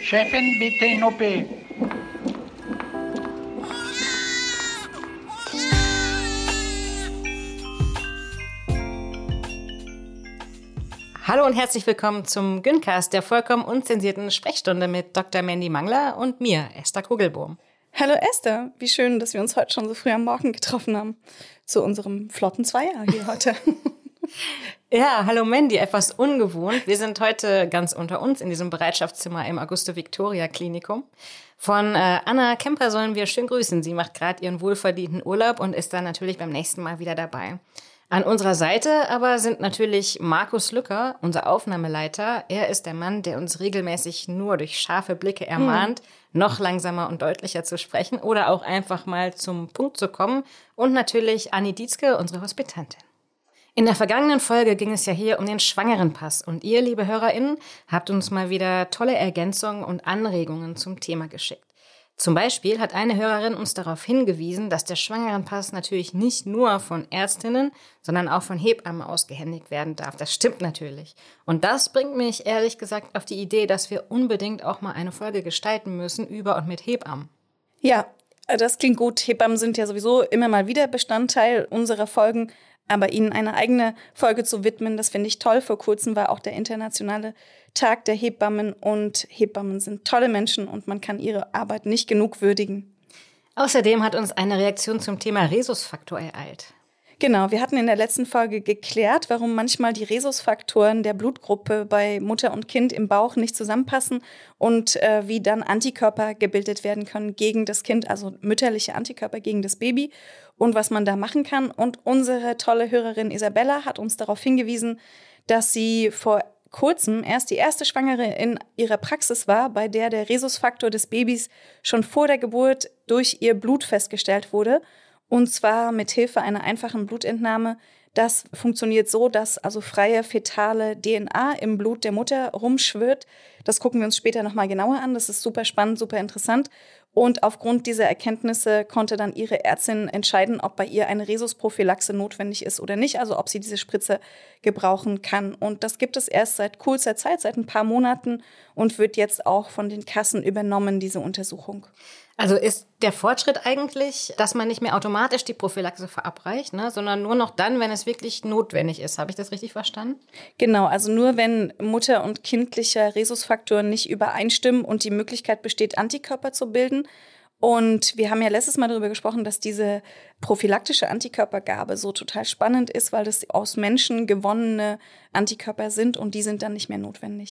Chefin, bitte in OP. Hallo und herzlich willkommen zum Güncast, der vollkommen unzensierten Sprechstunde mit Dr. Mandy Mangler und mir, Esther Kugelbohm. Hallo Esther, wie schön, dass wir uns heute schon so früh am Morgen getroffen haben. Zu unserem flotten Zweier hier heute. Ja, hallo Mandy, etwas ungewohnt. Wir sind heute ganz unter uns in diesem Bereitschaftszimmer im Augusto Victoria Klinikum. Von äh, Anna Kemper sollen wir schön grüßen. Sie macht gerade ihren wohlverdienten Urlaub und ist dann natürlich beim nächsten Mal wieder dabei. An unserer Seite aber sind natürlich Markus Lücker, unser Aufnahmeleiter. Er ist der Mann, der uns regelmäßig nur durch scharfe Blicke ermahnt, mhm. noch langsamer und deutlicher zu sprechen oder auch einfach mal zum Punkt zu kommen. Und natürlich Anni Dietzke, unsere Hospitantin. In der vergangenen Folge ging es ja hier um den Schwangerenpass und ihr, liebe HörerInnen, habt uns mal wieder tolle Ergänzungen und Anregungen zum Thema geschickt. Zum Beispiel hat eine Hörerin uns darauf hingewiesen, dass der Schwangerenpass natürlich nicht nur von Ärztinnen, sondern auch von Hebammen ausgehändigt werden darf. Das stimmt natürlich. Und das bringt mich ehrlich gesagt auf die Idee, dass wir unbedingt auch mal eine Folge gestalten müssen über und mit Hebammen. Ja, das klingt gut. Hebammen sind ja sowieso immer mal wieder Bestandteil unserer Folgen. Aber ihnen eine eigene Folge zu widmen, das finde ich toll. Vor kurzem war auch der internationale Tag der Hebammen und Hebammen sind tolle Menschen und man kann ihre Arbeit nicht genug würdigen. Außerdem hat uns eine Reaktion zum Thema Rhesusfaktor ereilt. Genau, wir hatten in der letzten Folge geklärt, warum manchmal die Rhesusfaktoren der Blutgruppe bei Mutter und Kind im Bauch nicht zusammenpassen und äh, wie dann Antikörper gebildet werden können gegen das Kind, also mütterliche Antikörper gegen das Baby und was man da machen kann. Und unsere tolle Hörerin Isabella hat uns darauf hingewiesen, dass sie vor kurzem erst die erste Schwangere in ihrer Praxis war, bei der der Rhesusfaktor des Babys schon vor der Geburt durch ihr Blut festgestellt wurde und zwar mit Hilfe einer einfachen Blutentnahme. Das funktioniert so, dass also freie fetale DNA im Blut der Mutter rumschwirrt. Das gucken wir uns später nochmal genauer an. Das ist super spannend, super interessant. Und aufgrund dieser Erkenntnisse konnte dann ihre Ärztin entscheiden, ob bei ihr eine Rhesusprophylaxe notwendig ist oder nicht, also ob sie diese Spritze gebrauchen kann. Und das gibt es erst seit kurzer Zeit, seit ein paar Monaten und wird jetzt auch von den Kassen übernommen, diese Untersuchung. Also ist der Fortschritt eigentlich, dass man nicht mehr automatisch die Prophylaxe verabreicht, ne, sondern nur noch dann, wenn es wirklich notwendig ist. Habe ich das richtig verstanden? Genau, also nur wenn Mutter- und kindlicher Rhesusfaktor nicht übereinstimmen und die Möglichkeit besteht, Antikörper zu bilden. Und wir haben ja letztes Mal darüber gesprochen, dass diese prophylaktische Antikörpergabe so total spannend ist, weil das aus Menschen gewonnene Antikörper sind und die sind dann nicht mehr notwendig.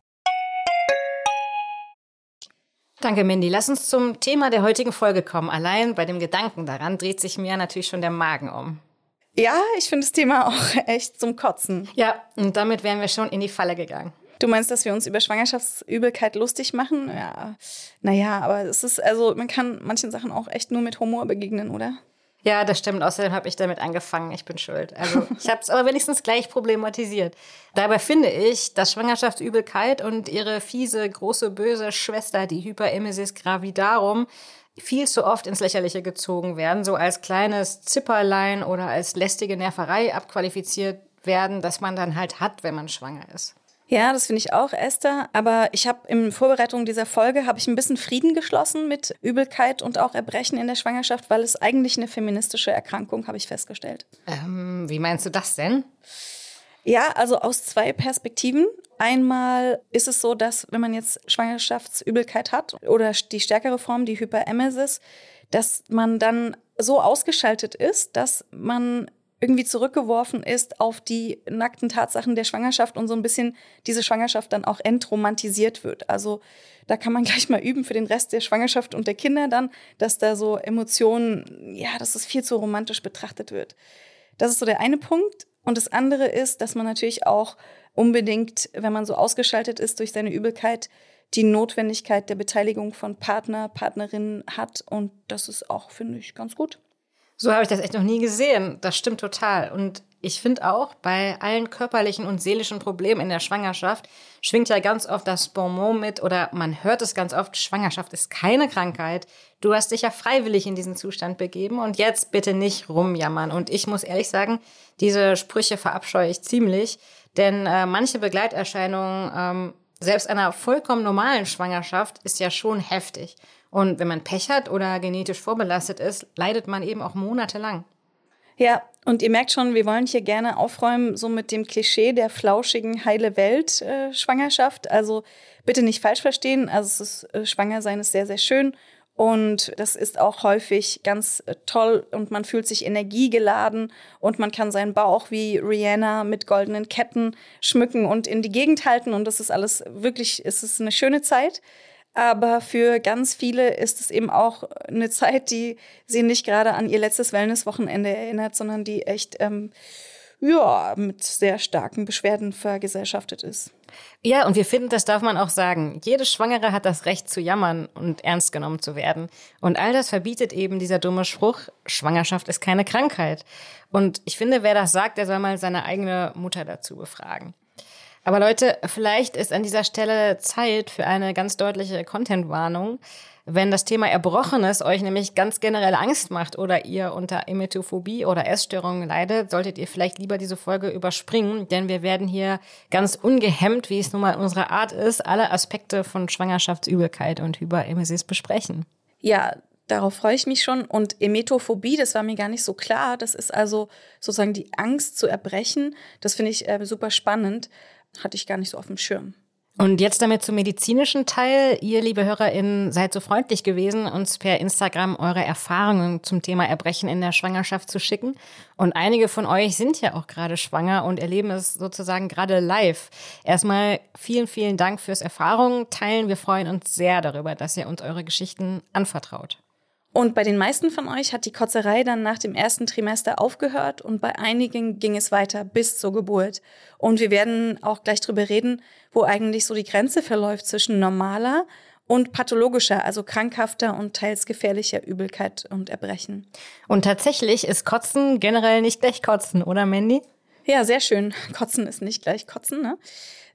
Danke, Mindy. Lass uns zum Thema der heutigen Folge kommen. Allein bei dem Gedanken daran dreht sich mir natürlich schon der Magen um. Ja, ich finde das Thema auch echt zum Kotzen. Ja, und damit wären wir schon in die Falle gegangen. Du meinst, dass wir uns über Schwangerschaftsübelkeit lustig machen? Ja. Naja, aber es ist, also man kann manchen Sachen auch echt nur mit Humor begegnen, oder? Ja, das stimmt. Außerdem habe ich damit angefangen. Ich bin schuld. Also ich habe es aber wenigstens gleich problematisiert. Dabei finde ich, dass Schwangerschaftsübelkeit und ihre fiese, große, böse Schwester, die Hyperemesis gravidarum, viel zu oft ins Lächerliche gezogen werden, so als kleines Zipperlein oder als lästige Nerverei abqualifiziert werden, dass man dann halt hat, wenn man schwanger ist. Ja, das finde ich auch, Esther. Aber ich habe in Vorbereitung dieser Folge habe ich ein bisschen Frieden geschlossen mit Übelkeit und auch Erbrechen in der Schwangerschaft, weil es eigentlich eine feministische Erkrankung, habe ich festgestellt. Ähm, wie meinst du das denn? Ja, also aus zwei Perspektiven. Einmal ist es so, dass wenn man jetzt Schwangerschaftsübelkeit hat oder die stärkere Form, die Hyperemesis, dass man dann so ausgeschaltet ist, dass man irgendwie zurückgeworfen ist auf die nackten Tatsachen der Schwangerschaft und so ein bisschen diese Schwangerschaft dann auch entromantisiert wird. Also da kann man gleich mal üben für den Rest der Schwangerschaft und der Kinder dann, dass da so Emotionen, ja, dass es viel zu romantisch betrachtet wird. Das ist so der eine Punkt. Und das andere ist, dass man natürlich auch unbedingt, wenn man so ausgeschaltet ist durch seine Übelkeit, die Notwendigkeit der Beteiligung von Partner, Partnerinnen hat. Und das ist auch, finde ich, ganz gut. So habe ich das echt noch nie gesehen. Das stimmt total. Und ich finde auch, bei allen körperlichen und seelischen Problemen in der Schwangerschaft schwingt ja ganz oft das Bonmot mit oder man hört es ganz oft, Schwangerschaft ist keine Krankheit. Du hast dich ja freiwillig in diesen Zustand begeben und jetzt bitte nicht rumjammern. Und ich muss ehrlich sagen, diese Sprüche verabscheue ich ziemlich, denn äh, manche Begleiterscheinungen ähm, selbst einer vollkommen normalen Schwangerschaft ist ja schon heftig. Und wenn man Pech hat oder genetisch vorbelastet ist, leidet man eben auch monatelang. Ja, und ihr merkt schon, wir wollen hier gerne aufräumen, so mit dem Klischee der flauschigen, heile Welt-Schwangerschaft. Äh, also bitte nicht falsch verstehen. Also es ist, äh, schwanger sein ist sehr, sehr schön. Und das ist auch häufig ganz äh, toll und man fühlt sich energiegeladen und man kann seinen Bauch wie Rihanna mit goldenen Ketten schmücken und in die Gegend halten. Und das ist alles wirklich, es ist eine schöne Zeit. Aber für ganz viele ist es eben auch eine Zeit, die sie nicht gerade an ihr letztes Wellnesswochenende erinnert, sondern die echt ähm, ja, mit sehr starken Beschwerden vergesellschaftet ist. Ja, und wir finden, das darf man auch sagen. Jede Schwangere hat das Recht zu jammern und ernst genommen zu werden. Und all das verbietet eben dieser dumme Spruch, Schwangerschaft ist keine Krankheit. Und ich finde, wer das sagt, der soll mal seine eigene Mutter dazu befragen. Aber Leute, vielleicht ist an dieser Stelle Zeit für eine ganz deutliche Content-Warnung. Wenn das Thema Erbrochenes euch nämlich ganz generell Angst macht oder ihr unter Emetophobie oder Essstörungen leidet, solltet ihr vielleicht lieber diese Folge überspringen, denn wir werden hier ganz ungehemmt, wie es nun mal unsere Art ist, alle Aspekte von Schwangerschaftsübelkeit und Hyperemesis besprechen. Ja, Darauf freue ich mich schon. Und Emetophobie, das war mir gar nicht so klar. Das ist also sozusagen die Angst zu erbrechen. Das finde ich äh, super spannend hatte ich gar nicht so auf dem Schirm. Und jetzt damit zum medizinischen Teil. Ihr, liebe HörerInnen, seid so freundlich gewesen, uns per Instagram eure Erfahrungen zum Thema Erbrechen in der Schwangerschaft zu schicken. Und einige von euch sind ja auch gerade schwanger und erleben es sozusagen gerade live. Erstmal vielen, vielen Dank fürs Erfahrungen teilen. Wir freuen uns sehr darüber, dass ihr uns eure Geschichten anvertraut. Und bei den meisten von euch hat die Kotzerei dann nach dem ersten Trimester aufgehört und bei einigen ging es weiter bis zur Geburt. Und wir werden auch gleich drüber reden, wo eigentlich so die Grenze verläuft zwischen normaler und pathologischer, also krankhafter und teils gefährlicher Übelkeit und Erbrechen. Und tatsächlich ist Kotzen generell nicht gleich Kotzen, oder Mandy? Ja, sehr schön. Kotzen ist nicht gleich Kotzen, ne?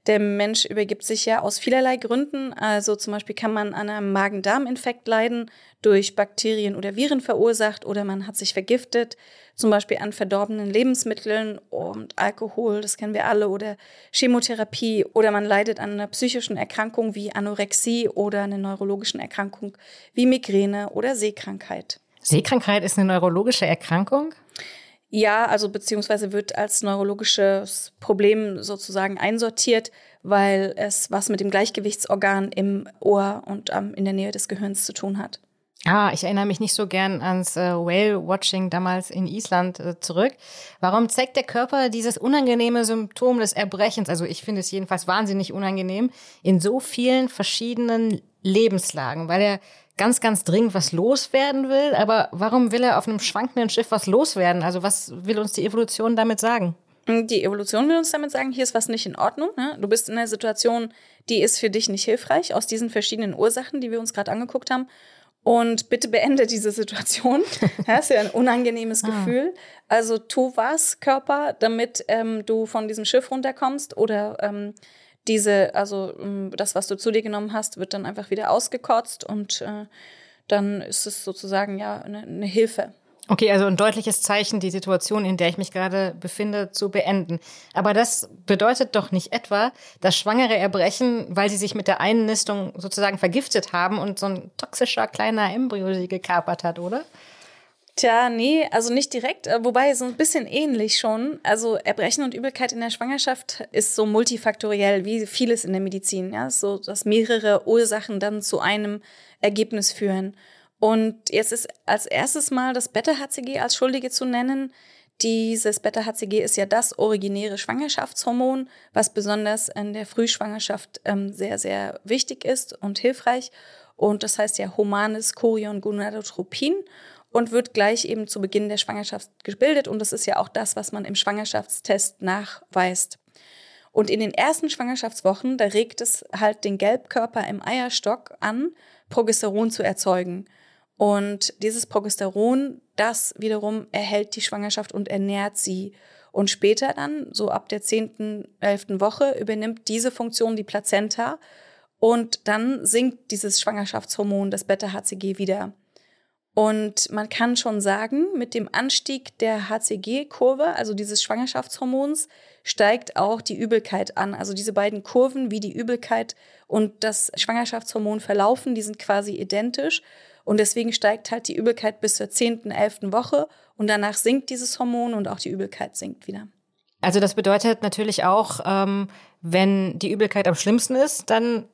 Der Mensch übergibt sich ja aus vielerlei Gründen. Also zum Beispiel kann man an einem Magen-Darm-Infekt leiden, durch Bakterien oder Viren verursacht, oder man hat sich vergiftet, zum Beispiel an verdorbenen Lebensmitteln und Alkohol, das kennen wir alle, oder Chemotherapie, oder man leidet an einer psychischen Erkrankung wie Anorexie oder einer neurologischen Erkrankung wie Migräne oder Sehkrankheit. Sehkrankheit ist eine neurologische Erkrankung? Ja, also beziehungsweise wird als neurologisches Problem sozusagen einsortiert, weil es was mit dem Gleichgewichtsorgan im Ohr und ähm, in der Nähe des Gehirns zu tun hat. Ah, ich erinnere mich nicht so gern ans äh, Whale-Watching damals in Island äh, zurück. Warum zeigt der Körper dieses unangenehme Symptom des Erbrechens, also ich finde es jedenfalls wahnsinnig unangenehm, in so vielen verschiedenen Lebenslagen? Weil er ganz, ganz dringend was loswerden will. Aber warum will er auf einem schwankenden Schiff was loswerden? Also was will uns die Evolution damit sagen? Die Evolution will uns damit sagen, hier ist was nicht in Ordnung. Ne? Du bist in einer Situation, die ist für dich nicht hilfreich, aus diesen verschiedenen Ursachen, die wir uns gerade angeguckt haben. Und bitte beende diese Situation. Das ist ja ein unangenehmes ah. Gefühl. Also tu was, Körper, damit ähm, du von diesem Schiff runterkommst oder ähm, diese, also ähm, das, was du zu dir genommen hast, wird dann einfach wieder ausgekotzt und äh, dann ist es sozusagen ja eine, eine Hilfe. Okay, also ein deutliches Zeichen, die Situation, in der ich mich gerade befinde, zu beenden. Aber das bedeutet doch nicht etwa, dass Schwangere erbrechen, weil sie sich mit der Einnistung sozusagen vergiftet haben und so ein toxischer kleiner Embryo sie gekapert hat, oder? Tja, nee, also nicht direkt, äh, wobei so ein bisschen ähnlich schon. Also Erbrechen und Übelkeit in der Schwangerschaft ist so multifaktoriell wie vieles in der Medizin, ja, so dass mehrere Ursachen dann zu einem Ergebnis führen. Und jetzt ist als erstes mal das Beta-HCG als Schuldige zu nennen, Dieses Beta-HCG ist ja das originäre Schwangerschaftshormon, was besonders in der Frühschwangerschaft ähm, sehr, sehr wichtig ist und hilfreich. Und das heißt ja humanes Chorion Gonadotropin und wird gleich eben zu Beginn der Schwangerschaft gebildet. Und das ist ja auch das, was man im Schwangerschaftstest nachweist. Und in den ersten Schwangerschaftswochen, da regt es halt den Gelbkörper im Eierstock an, Progesteron zu erzeugen. Und dieses Progesteron, das wiederum erhält die Schwangerschaft und ernährt sie. Und später dann, so ab der zehnten, elften Woche, übernimmt diese Funktion die Plazenta und dann sinkt dieses Schwangerschaftshormon, das Beta-HCG, wieder. Und man kann schon sagen, mit dem Anstieg der HCG-Kurve, also dieses Schwangerschaftshormons, steigt auch die Übelkeit an. Also diese beiden Kurven, wie die Übelkeit und das Schwangerschaftshormon verlaufen, die sind quasi identisch. Und deswegen steigt halt die Übelkeit bis zur 10., 11. Woche und danach sinkt dieses Hormon und auch die Übelkeit sinkt wieder. Also das bedeutet natürlich auch, ähm, wenn die Übelkeit am schlimmsten ist, dann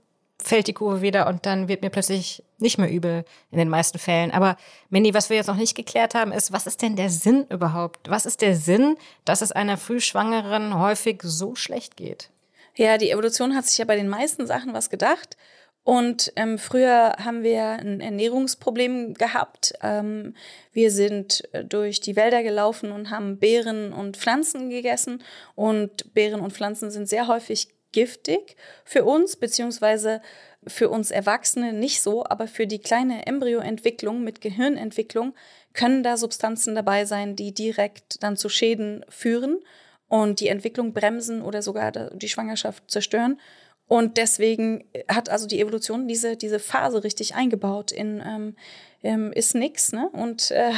fällt die Kurve wieder und dann wird mir plötzlich nicht mehr übel in den meisten Fällen. Aber Mandy, was wir jetzt noch nicht geklärt haben, ist, was ist denn der Sinn überhaupt? Was ist der Sinn, dass es einer Frühschwangeren häufig so schlecht geht? Ja, die Evolution hat sich ja bei den meisten Sachen was gedacht. Und ähm, früher haben wir ein Ernährungsproblem gehabt. Ähm, wir sind äh, durch die Wälder gelaufen und haben Beeren und Pflanzen gegessen. Und Beeren und Pflanzen sind sehr häufig giftig für uns, beziehungsweise für uns Erwachsene nicht so, aber für die kleine Embryoentwicklung mit Gehirnentwicklung können da Substanzen dabei sein, die direkt dann zu Schäden führen und die Entwicklung bremsen oder sogar die Schwangerschaft zerstören. Und deswegen hat also die Evolution diese, diese Phase richtig eingebaut in ähm, ähm, ist nichts ne? und äh,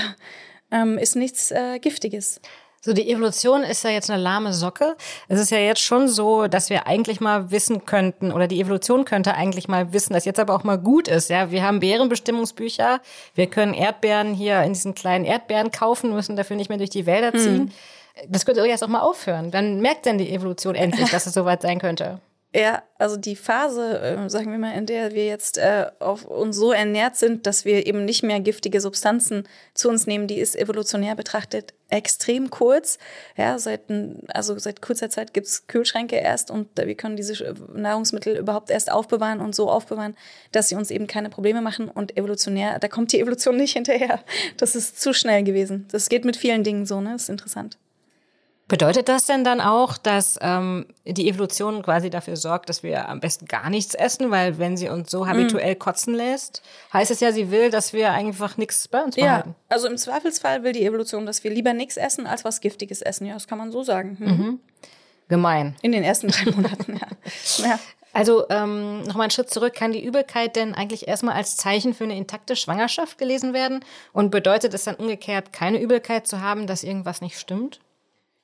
ähm, ist nichts äh, Giftiges. So, die Evolution ist ja jetzt eine lahme Socke. Es ist ja jetzt schon so, dass wir eigentlich mal wissen könnten, oder die Evolution könnte eigentlich mal wissen, dass jetzt aber auch mal gut ist. Ja, wir haben Bärenbestimmungsbücher. Wir können Erdbeeren hier in diesen kleinen Erdbeeren kaufen, müssen dafür nicht mehr durch die Wälder hm. ziehen. Hm. Das könnte jetzt auch mal aufhören. Dann merkt denn die Evolution endlich, dass es soweit sein könnte. Ja, also die Phase, äh, sagen wir mal, in der wir jetzt äh, auf uns so ernährt sind, dass wir eben nicht mehr giftige Substanzen zu uns nehmen, die ist evolutionär betrachtet extrem kurz. Ja, seit, also seit kurzer Zeit gibt's Kühlschränke erst und wir können diese Nahrungsmittel überhaupt erst aufbewahren und so aufbewahren, dass sie uns eben keine Probleme machen. Und evolutionär, da kommt die Evolution nicht hinterher. Das ist zu schnell gewesen. Das geht mit vielen Dingen so, ne? Das ist interessant. Bedeutet das denn dann auch, dass ähm, die Evolution quasi dafür sorgt, dass wir am besten gar nichts essen, weil wenn sie uns so habituell mm. kotzen lässt, heißt es ja, sie will, dass wir einfach nichts bei uns behalten. Ja, also im Zweifelsfall will die Evolution, dass wir lieber nichts essen, als was Giftiges essen. Ja, das kann man so sagen. Hm. Mhm. Gemein. In den ersten drei Monaten, ja. ja. Also ähm, nochmal einen Schritt zurück. Kann die Übelkeit denn eigentlich erstmal als Zeichen für eine intakte Schwangerschaft gelesen werden? Und bedeutet es dann umgekehrt, keine Übelkeit zu haben, dass irgendwas nicht stimmt?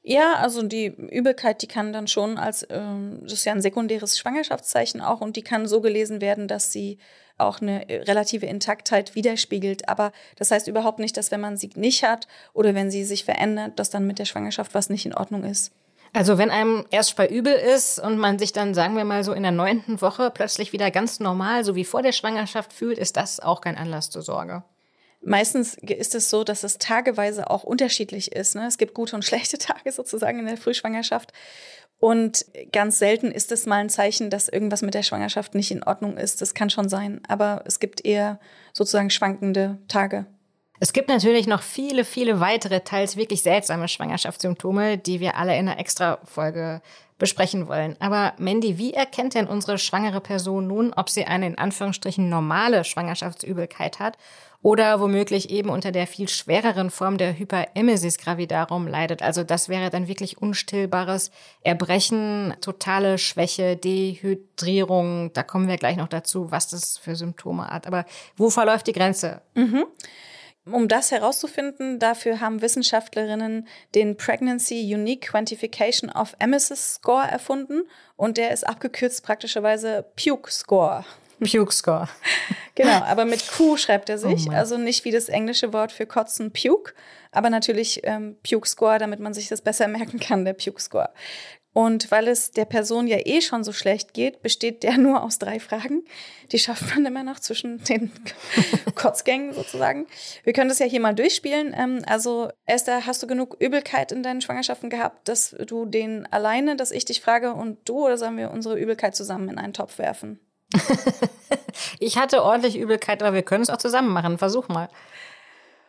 Ja, also die Übelkeit, die kann dann schon als, ähm, das ist ja ein sekundäres Schwangerschaftszeichen auch und die kann so gelesen werden, dass sie auch eine äh, relative Intaktheit widerspiegelt. Aber das heißt überhaupt nicht, dass wenn man sie nicht hat oder wenn sie sich verändert, dass dann mit der Schwangerschaft was nicht in Ordnung ist. Also wenn einem erst bei übel ist und man sich dann, sagen wir mal so, in der neunten Woche plötzlich wieder ganz normal, so wie vor der Schwangerschaft fühlt, ist das auch kein Anlass zur Sorge. Meistens ist es so, dass es tageweise auch unterschiedlich ist. Ne? Es gibt gute und schlechte Tage sozusagen in der Frühschwangerschaft. Und ganz selten ist es mal ein Zeichen, dass irgendwas mit der Schwangerschaft nicht in Ordnung ist. Das kann schon sein. Aber es gibt eher sozusagen schwankende Tage. Es gibt natürlich noch viele, viele weitere, teils wirklich seltsame Schwangerschaftssymptome, die wir alle in einer Extra-Folge besprechen wollen. Aber Mandy, wie erkennt denn unsere schwangere Person nun, ob sie eine in Anführungsstrichen normale Schwangerschaftsübelkeit hat oder womöglich eben unter der viel schwereren Form der Hyperemesis gravidarum leidet. Also das wäre dann wirklich unstillbares Erbrechen, totale Schwäche, Dehydrierung. Da kommen wir gleich noch dazu, was das für Symptome hat. Aber wo verläuft die Grenze? Mhm. Um das herauszufinden, dafür haben Wissenschaftlerinnen den Pregnancy Unique Quantification of Emesis Score erfunden und der ist abgekürzt praktischerweise Puke Score. Puke Score. Genau, aber mit Q schreibt er sich. Oh also nicht wie das englische Wort für Kotzen Puke, aber natürlich ähm, Puke Score, damit man sich das besser merken kann, der Puke Score. Und weil es der Person ja eh schon so schlecht geht, besteht der nur aus drei Fragen. Die schafft man immer noch zwischen den Kotzgängen sozusagen. Wir können das ja hier mal durchspielen. Ähm, also, Esther, hast du genug Übelkeit in deinen Schwangerschaften gehabt, dass du den alleine, dass ich dich frage und du, oder sollen wir unsere Übelkeit zusammen in einen Topf werfen? ich hatte ordentlich Übelkeit, aber wir können es auch zusammen machen. Versuch mal.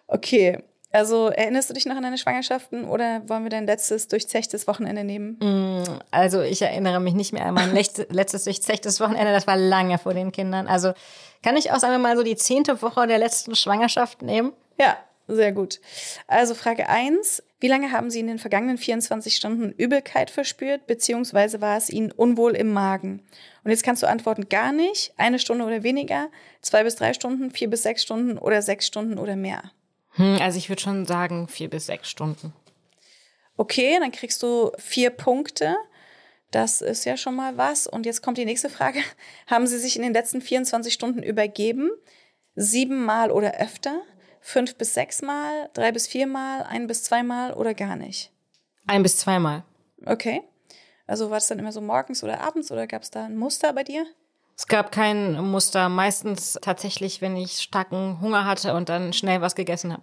Okay, also erinnerst du dich noch an deine Schwangerschaften oder wollen wir dein letztes durchzechtes Wochenende nehmen? Mm, also ich erinnere mich nicht mehr an mein letztes durchzechtes Wochenende. Das war lange vor den Kindern. Also kann ich auch, sagen wir mal, so die zehnte Woche der letzten Schwangerschaft nehmen? Ja, sehr gut. Also Frage eins: Wie lange haben Sie in den vergangenen 24 Stunden Übelkeit verspürt, beziehungsweise war es Ihnen unwohl im Magen? Und jetzt kannst du antworten, gar nicht, eine Stunde oder weniger, zwei bis drei Stunden, vier bis sechs Stunden oder sechs Stunden oder mehr. Hm, also ich würde schon sagen vier bis sechs Stunden. Okay, dann kriegst du vier Punkte. Das ist ja schon mal was. Und jetzt kommt die nächste Frage. Haben Sie sich in den letzten 24 Stunden übergeben? Siebenmal oder öfter? Fünf bis sechsmal? Drei bis viermal? Ein bis zweimal oder gar nicht? Ein bis zweimal. Okay. Also war es dann immer so morgens oder abends oder gab es da ein Muster bei dir? Es gab kein Muster. Meistens tatsächlich, wenn ich starken Hunger hatte und dann schnell was gegessen habe.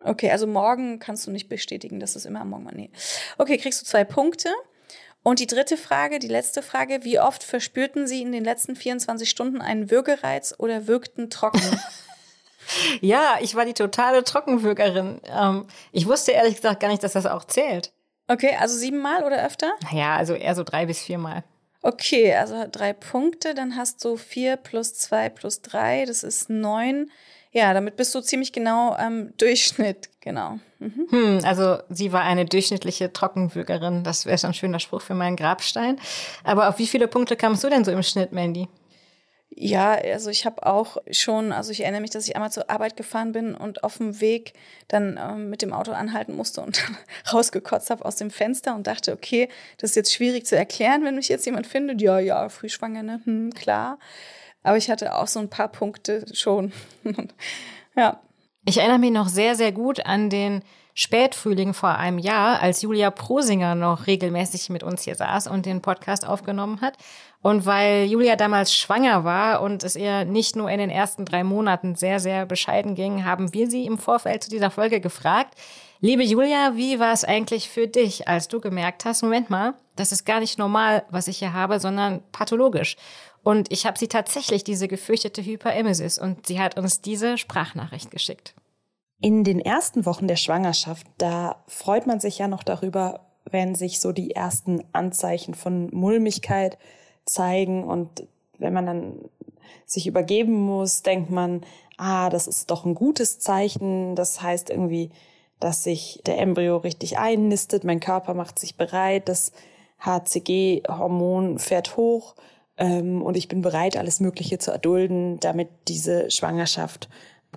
Okay, also morgen kannst du nicht bestätigen, dass es immer am Morgen war. Nee. Okay, kriegst du zwei Punkte. Und die dritte Frage, die letzte Frage, wie oft verspürten Sie in den letzten 24 Stunden einen Würgereiz oder wirkten trocken? ja, ich war die totale Trockenwürgerin. Ähm, ich wusste ehrlich gesagt gar nicht, dass das auch zählt. Okay, also siebenmal oder öfter? Ja, also eher so drei bis viermal. Okay, also drei Punkte, dann hast du vier plus zwei plus drei, das ist neun. Ja, damit bist du ziemlich genau am Durchschnitt, genau. Mhm. Hm, also sie war eine durchschnittliche Trockenwürgerin. Das wäre schon ein schöner Spruch für meinen Grabstein. Aber auf wie viele Punkte kamst du denn so im Schnitt, Mandy? Ja, also ich habe auch schon, also ich erinnere mich, dass ich einmal zur Arbeit gefahren bin und auf dem Weg dann ähm, mit dem Auto anhalten musste und rausgekotzt habe aus dem Fenster und dachte, okay, das ist jetzt schwierig zu erklären, wenn mich jetzt jemand findet. Ja, ja, frühschwanger, ne? Hm, klar. Aber ich hatte auch so ein paar Punkte schon. ja. Ich erinnere mich noch sehr, sehr gut an den Spätfrühling vor einem Jahr, als Julia Prosinger noch regelmäßig mit uns hier saß und den Podcast aufgenommen hat. Und weil Julia damals schwanger war und es ihr nicht nur in den ersten drei Monaten sehr, sehr bescheiden ging, haben wir sie im Vorfeld zu dieser Folge gefragt, liebe Julia, wie war es eigentlich für dich, als du gemerkt hast, Moment mal, das ist gar nicht normal, was ich hier habe, sondern pathologisch. Und ich habe sie tatsächlich diese gefürchtete Hyperemesis und sie hat uns diese Sprachnachricht geschickt. In den ersten Wochen der Schwangerschaft, da freut man sich ja noch darüber, wenn sich so die ersten Anzeichen von Mulmigkeit zeigen und wenn man dann sich übergeben muss, denkt man, ah, das ist doch ein gutes Zeichen. Das heißt irgendwie, dass sich der Embryo richtig einnistet, mein Körper macht sich bereit, das HCG-Hormon fährt hoch ähm, und ich bin bereit, alles Mögliche zu erdulden, damit diese Schwangerschaft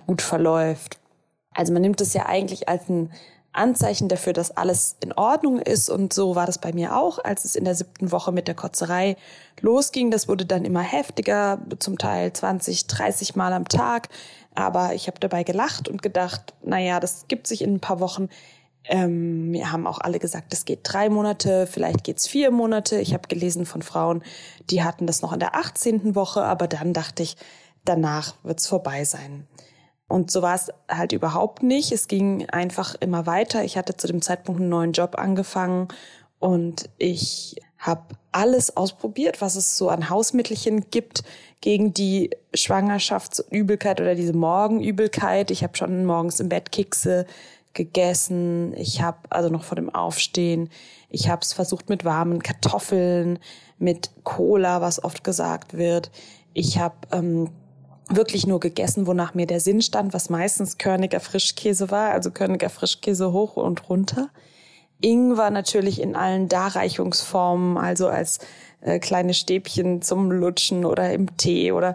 gut verläuft. Also man nimmt es ja eigentlich als ein Anzeichen dafür, dass alles in Ordnung ist. Und so war das bei mir auch, als es in der siebten Woche mit der Kotzerei losging. Das wurde dann immer heftiger, zum Teil 20, 30 Mal am Tag. Aber ich habe dabei gelacht und gedacht, na ja, das gibt sich in ein paar Wochen. Ähm, wir haben auch alle gesagt, es geht drei Monate, vielleicht geht's vier Monate. Ich habe gelesen von Frauen, die hatten das noch in der 18. Woche, aber dann dachte ich, danach wird's vorbei sein. Und so war es halt überhaupt nicht. Es ging einfach immer weiter. Ich hatte zu dem Zeitpunkt einen neuen Job angefangen und ich habe alles ausprobiert, was es so an Hausmittelchen gibt gegen die Schwangerschaftsübelkeit oder diese Morgenübelkeit. Ich habe schon morgens im Bett Kekse gegessen. Ich habe also noch vor dem Aufstehen. Ich habe es versucht mit warmen Kartoffeln, mit Cola, was oft gesagt wird. Ich habe ähm, wirklich nur gegessen, wonach mir der Sinn stand, was meistens körniger Frischkäse war, also körniger Frischkäse hoch und runter. Ingwer natürlich in allen Darreichungsformen, also als äh, kleine Stäbchen zum Lutschen oder im Tee oder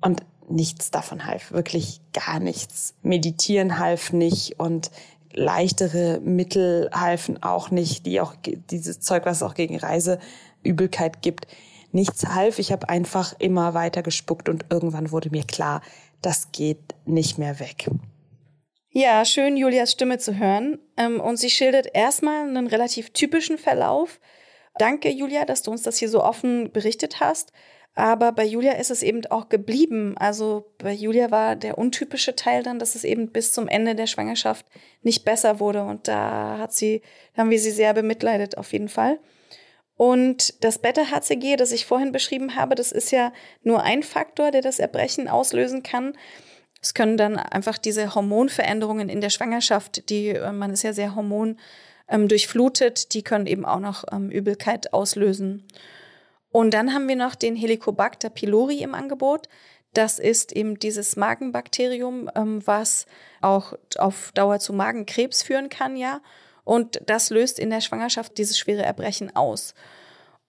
und nichts davon half, wirklich gar nichts. Meditieren half nicht und leichtere Mittel halfen auch nicht, die auch dieses Zeug, was es auch gegen Reiseübelkeit gibt nichts half. Ich habe einfach immer weiter gespuckt und irgendwann wurde mir klar, das geht nicht mehr weg. Ja, schön, Julias Stimme zu hören. Ähm, und sie schildert erstmal einen relativ typischen Verlauf. Danke, Julia, dass du uns das hier so offen berichtet hast. Aber bei Julia ist es eben auch geblieben. Also bei Julia war der untypische Teil dann, dass es eben bis zum Ende der Schwangerschaft nicht besser wurde. Und da hat sie, da haben wir sie sehr bemitleidet, auf jeden Fall. Und das Beta-HCG, das ich vorhin beschrieben habe, das ist ja nur ein Faktor, der das Erbrechen auslösen kann. Es können dann einfach diese Hormonveränderungen in der Schwangerschaft, die äh, man ist ja sehr hormon ähm, durchflutet, die können eben auch noch ähm, Übelkeit auslösen. Und dann haben wir noch den Helicobacter pylori im Angebot. Das ist eben dieses Magenbakterium, ähm, was auch auf Dauer zu Magenkrebs führen kann, ja. Und das löst in der Schwangerschaft dieses schwere Erbrechen aus.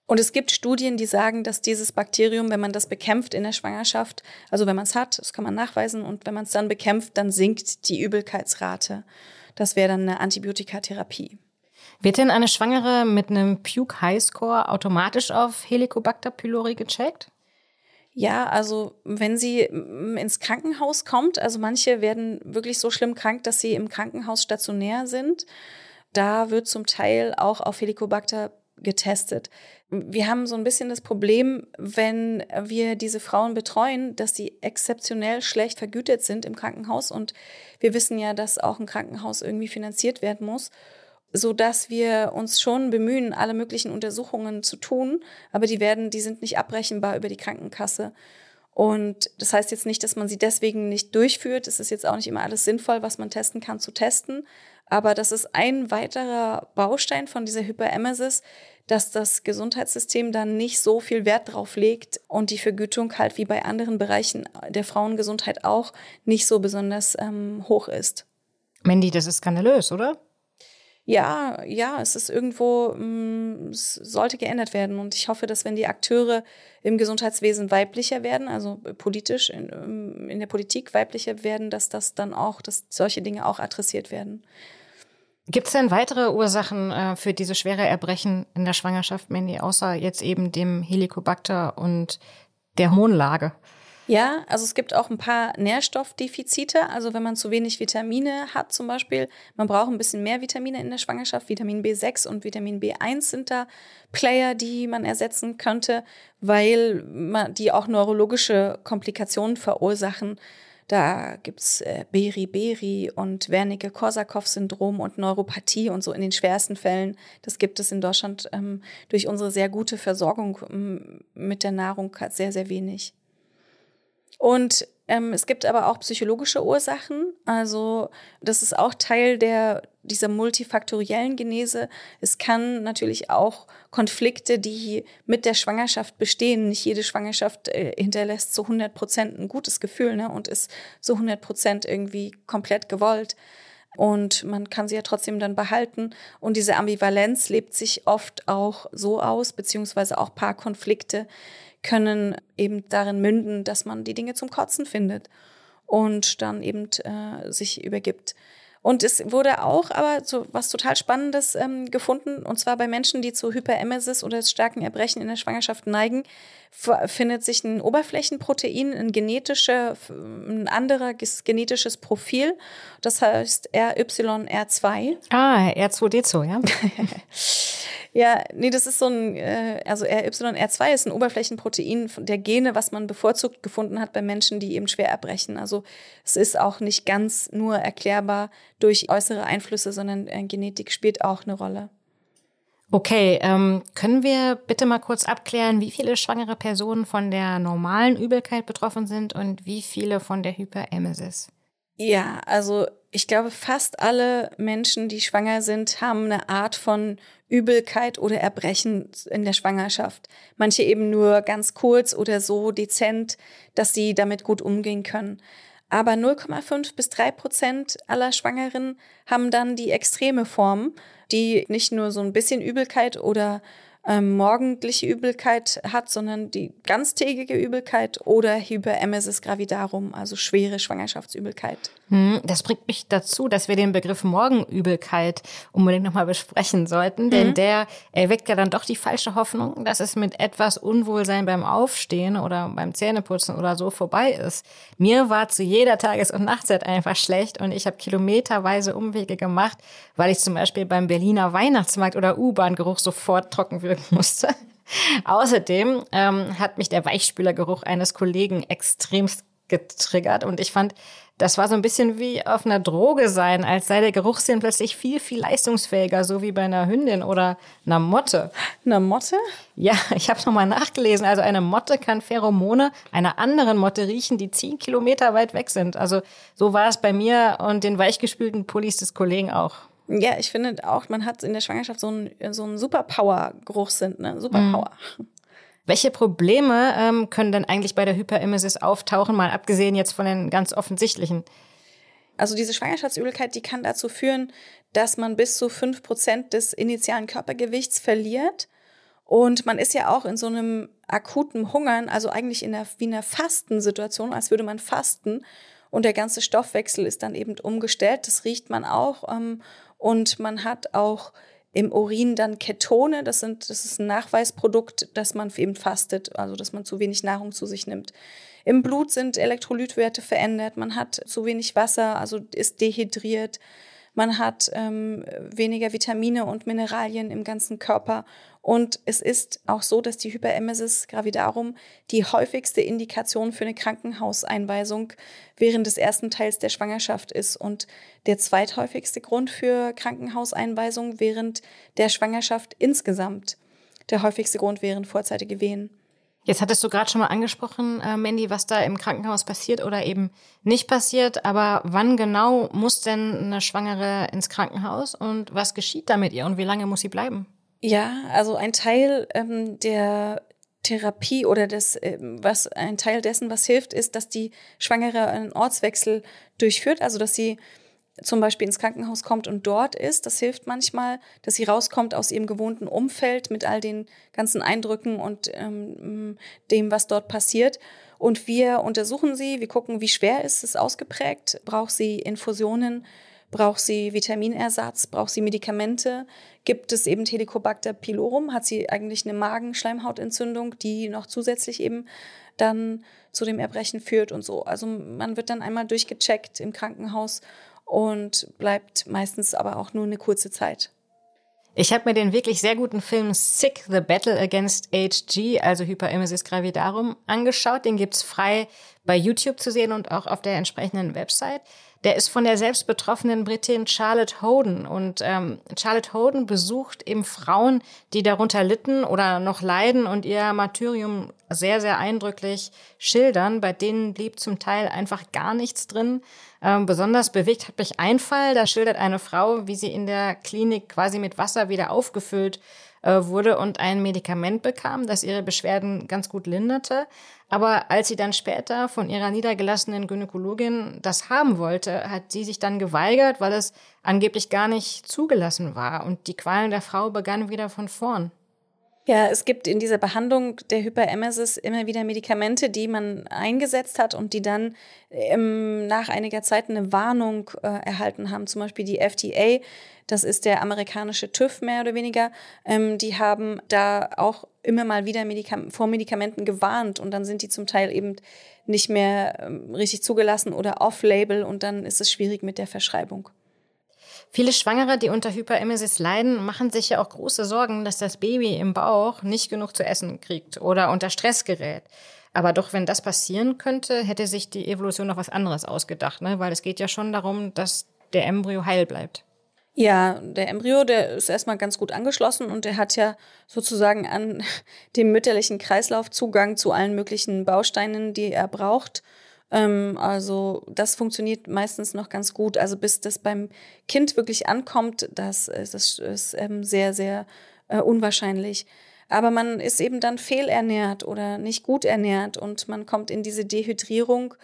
Und es gibt Studien, die sagen, dass dieses Bakterium, wenn man das bekämpft in der Schwangerschaft, also wenn man es hat, das kann man nachweisen, und wenn man es dann bekämpft, dann sinkt die Übelkeitsrate. Das wäre dann eine Antibiotikatherapie. Wird denn eine Schwangere mit einem Puke High Score automatisch auf Helicobacter pylori gecheckt? Ja, also wenn sie ins Krankenhaus kommt, also manche werden wirklich so schlimm krank, dass sie im Krankenhaus stationär sind. Da wird zum Teil auch auf Helicobacter getestet. Wir haben so ein bisschen das Problem, wenn wir diese Frauen betreuen, dass sie exzeptionell schlecht vergütet sind im Krankenhaus. Und wir wissen ja, dass auch ein Krankenhaus irgendwie finanziert werden muss, so dass wir uns schon bemühen, alle möglichen Untersuchungen zu tun. Aber die werden, die sind nicht abrechenbar über die Krankenkasse. Und das heißt jetzt nicht, dass man sie deswegen nicht durchführt. Es ist jetzt auch nicht immer alles sinnvoll, was man testen kann, zu testen. Aber das ist ein weiterer Baustein von dieser Hyperemesis, dass das Gesundheitssystem dann nicht so viel Wert drauf legt und die Vergütung halt wie bei anderen Bereichen der Frauengesundheit auch nicht so besonders ähm, hoch ist. Mandy, das ist skandalös, oder? Ja, ja, es ist irgendwo, mm, es sollte geändert werden. Und ich hoffe, dass wenn die Akteure im Gesundheitswesen weiblicher werden, also politisch in, ähm, in der Politik weiblicher werden, dass das dann auch, dass solche Dinge auch adressiert werden. Gibt es denn weitere Ursachen äh, für diese schwere Erbrechen in der Schwangerschaft, Mandy, außer jetzt eben dem Helicobacter und der Hohnlage? Ja, also es gibt auch ein paar Nährstoffdefizite. Also wenn man zu wenig Vitamine hat zum Beispiel, man braucht ein bisschen mehr Vitamine in der Schwangerschaft. Vitamin B6 und Vitamin B1 sind da Player, die man ersetzen könnte, weil man, die auch neurologische Komplikationen verursachen. Da gibt's äh, Beriberi und Wernicke-Korsakow-Syndrom und Neuropathie und so in den schwersten Fällen. Das gibt es in Deutschland ähm, durch unsere sehr gute Versorgung mit der Nahrung sehr, sehr wenig. Und ähm, es gibt aber auch psychologische Ursachen. Also das ist auch Teil der dieser multifaktoriellen Genese. Es kann natürlich auch Konflikte, die mit der Schwangerschaft bestehen. Nicht jede Schwangerschaft äh, hinterlässt zu 100 Prozent ein gutes Gefühl ne, und ist zu 100 Prozent irgendwie komplett gewollt. Und man kann sie ja trotzdem dann behalten. Und diese Ambivalenz lebt sich oft auch so aus, beziehungsweise auch Paarkonflikte, können eben darin münden, dass man die Dinge zum Kotzen findet und dann eben äh, sich übergibt. Und es wurde auch aber so was total Spannendes ähm, gefunden, und zwar bei Menschen, die zu Hyperemesis oder starken Erbrechen in der Schwangerschaft neigen, findet sich ein Oberflächenprotein, ein genetischer, ein anderes genetisches Profil. Das heißt RYR2. Ah, R2D2, ja. Ja, nee, das ist so ein, äh, also RYR2 ist ein Oberflächenprotein der Gene, was man bevorzugt gefunden hat bei Menschen, die eben schwer erbrechen. Also es ist auch nicht ganz nur erklärbar durch äußere Einflüsse, sondern äh, Genetik spielt auch eine Rolle. Okay, ähm, können wir bitte mal kurz abklären, wie viele schwangere Personen von der normalen Übelkeit betroffen sind und wie viele von der Hyperemesis? Ja, also ich glaube, fast alle Menschen, die schwanger sind, haben eine Art von Übelkeit oder Erbrechen in der Schwangerschaft. Manche eben nur ganz kurz oder so dezent, dass sie damit gut umgehen können. Aber 0,5 bis 3 Prozent aller Schwangeren haben dann die extreme Form, die nicht nur so ein bisschen Übelkeit oder ähm, morgendliche Übelkeit hat, sondern die ganztägige Übelkeit oder Hyperemesis gravidarum, also schwere Schwangerschaftsübelkeit. Hm, das bringt mich dazu, dass wir den Begriff Morgenübelkeit unbedingt nochmal besprechen sollten, mhm. denn der erweckt ja dann doch die falsche Hoffnung, dass es mit etwas Unwohlsein beim Aufstehen oder beim Zähneputzen oder so vorbei ist. Mir war zu jeder Tages- und Nachtzeit einfach schlecht und ich habe kilometerweise Umwege gemacht, weil ich zum Beispiel beim Berliner Weihnachtsmarkt oder U-Bahn-Geruch sofort trocken abwürgen musste. Außerdem ähm, hat mich der Weichspülergeruch eines Kollegen extremst getriggert und ich fand, das war so ein bisschen wie auf einer Droge sein, als sei der Geruchssinn plötzlich viel, viel leistungsfähiger, so wie bei einer Hündin oder einer Motte. Eine Motte? Ja, ich habe nochmal nachgelesen. Also eine Motte kann Pheromone einer anderen Motte riechen, die zehn Kilometer weit weg sind. Also so war es bei mir und den weichgespülten Pullis des Kollegen auch. Ja, ich finde auch, man hat in der Schwangerschaft so einen, so einen Superpower-Geruchssinn, ne? Superpower. Mhm. Welche Probleme ähm, können denn eigentlich bei der Hyperemesis auftauchen, mal abgesehen jetzt von den ganz offensichtlichen? Also diese Schwangerschaftsübelkeit, die kann dazu führen, dass man bis zu fünf Prozent des initialen Körpergewichts verliert. Und man ist ja auch in so einem akuten Hungern, also eigentlich in einer, wie einer Fastensituation, als würde man fasten. Und der ganze Stoffwechsel ist dann eben umgestellt. Das riecht man auch. Ähm, und man hat auch im Urin dann Ketone, das, sind, das ist ein Nachweisprodukt, dass man eben fastet, also dass man zu wenig Nahrung zu sich nimmt. Im Blut sind Elektrolytwerte verändert, man hat zu wenig Wasser, also ist dehydriert, man hat ähm, weniger Vitamine und Mineralien im ganzen Körper und es ist auch so, dass die Hyperemesis gravidarum die häufigste Indikation für eine Krankenhauseinweisung während des ersten Teils der Schwangerschaft ist und der zweithäufigste Grund für Krankenhauseinweisung während der Schwangerschaft insgesamt. Der häufigste Grund wären vorzeitige Wehen. Jetzt hattest du gerade schon mal angesprochen, äh, Mandy, was da im Krankenhaus passiert oder eben nicht passiert. Aber wann genau muss denn eine Schwangere ins Krankenhaus und was geschieht da mit ihr und wie lange muss sie bleiben? Ja, also ein Teil ähm, der Therapie oder das, ähm, was ein Teil dessen, was hilft, ist, dass die Schwangere einen Ortswechsel durchführt, also dass sie zum Beispiel ins Krankenhaus kommt und dort ist. Das hilft manchmal, dass sie rauskommt aus ihrem gewohnten Umfeld mit all den ganzen Eindrücken und ähm, dem, was dort passiert. Und wir untersuchen sie, wir gucken, wie schwer ist es ausgeprägt, braucht sie Infusionen, Braucht sie Vitaminersatz? Braucht sie Medikamente? Gibt es eben Helicobacter pylori? Hat sie eigentlich eine Magenschleimhautentzündung, die noch zusätzlich eben dann zu dem Erbrechen führt und so? Also man wird dann einmal durchgecheckt im Krankenhaus und bleibt meistens aber auch nur eine kurze Zeit. Ich habe mir den wirklich sehr guten Film Sick, The Battle Against HG, also Hyperemesis gravidarum, angeschaut. Den gibt's frei bei YouTube zu sehen und auch auf der entsprechenden Website. Der ist von der selbst betroffenen Britin Charlotte Hoden. Und ähm, Charlotte Hoden besucht eben Frauen, die darunter litten oder noch leiden und ihr Martyrium sehr, sehr eindrücklich schildern. Bei denen blieb zum Teil einfach gar nichts drin. Ähm, besonders bewegt hat mich ein Fall. Da schildert eine Frau, wie sie in der Klinik quasi mit Wasser wieder aufgefüllt äh, wurde und ein Medikament bekam, das ihre Beschwerden ganz gut linderte. Aber als sie dann später von ihrer niedergelassenen Gynäkologin das haben wollte, hat sie sich dann geweigert, weil es angeblich gar nicht zugelassen war. Und die Qualen der Frau begannen wieder von vorn. Ja, es gibt in dieser Behandlung der Hyperemesis immer wieder Medikamente, die man eingesetzt hat und die dann ähm, nach einiger Zeit eine Warnung äh, erhalten haben. Zum Beispiel die FDA, das ist der amerikanische TÜV mehr oder weniger. Ähm, die haben da auch immer mal wieder Medikam vor Medikamenten gewarnt und dann sind die zum Teil eben nicht mehr ähm, richtig zugelassen oder off-label und dann ist es schwierig mit der Verschreibung. Viele Schwangere, die unter Hyperemesis leiden, machen sich ja auch große Sorgen, dass das Baby im Bauch nicht genug zu essen kriegt oder unter Stress gerät. Aber doch, wenn das passieren könnte, hätte sich die Evolution noch was anderes ausgedacht, ne? weil es geht ja schon darum, dass der Embryo heil bleibt. Ja, der Embryo, der ist erstmal ganz gut angeschlossen und der hat ja sozusagen an dem mütterlichen Kreislauf Zugang zu allen möglichen Bausteinen, die er braucht. Ähm, also das funktioniert meistens noch ganz gut. Also bis das beim Kind wirklich ankommt, das, das ist ähm, sehr, sehr äh, unwahrscheinlich. Aber man ist eben dann fehlernährt oder nicht gut ernährt und man kommt in diese Dehydrierung,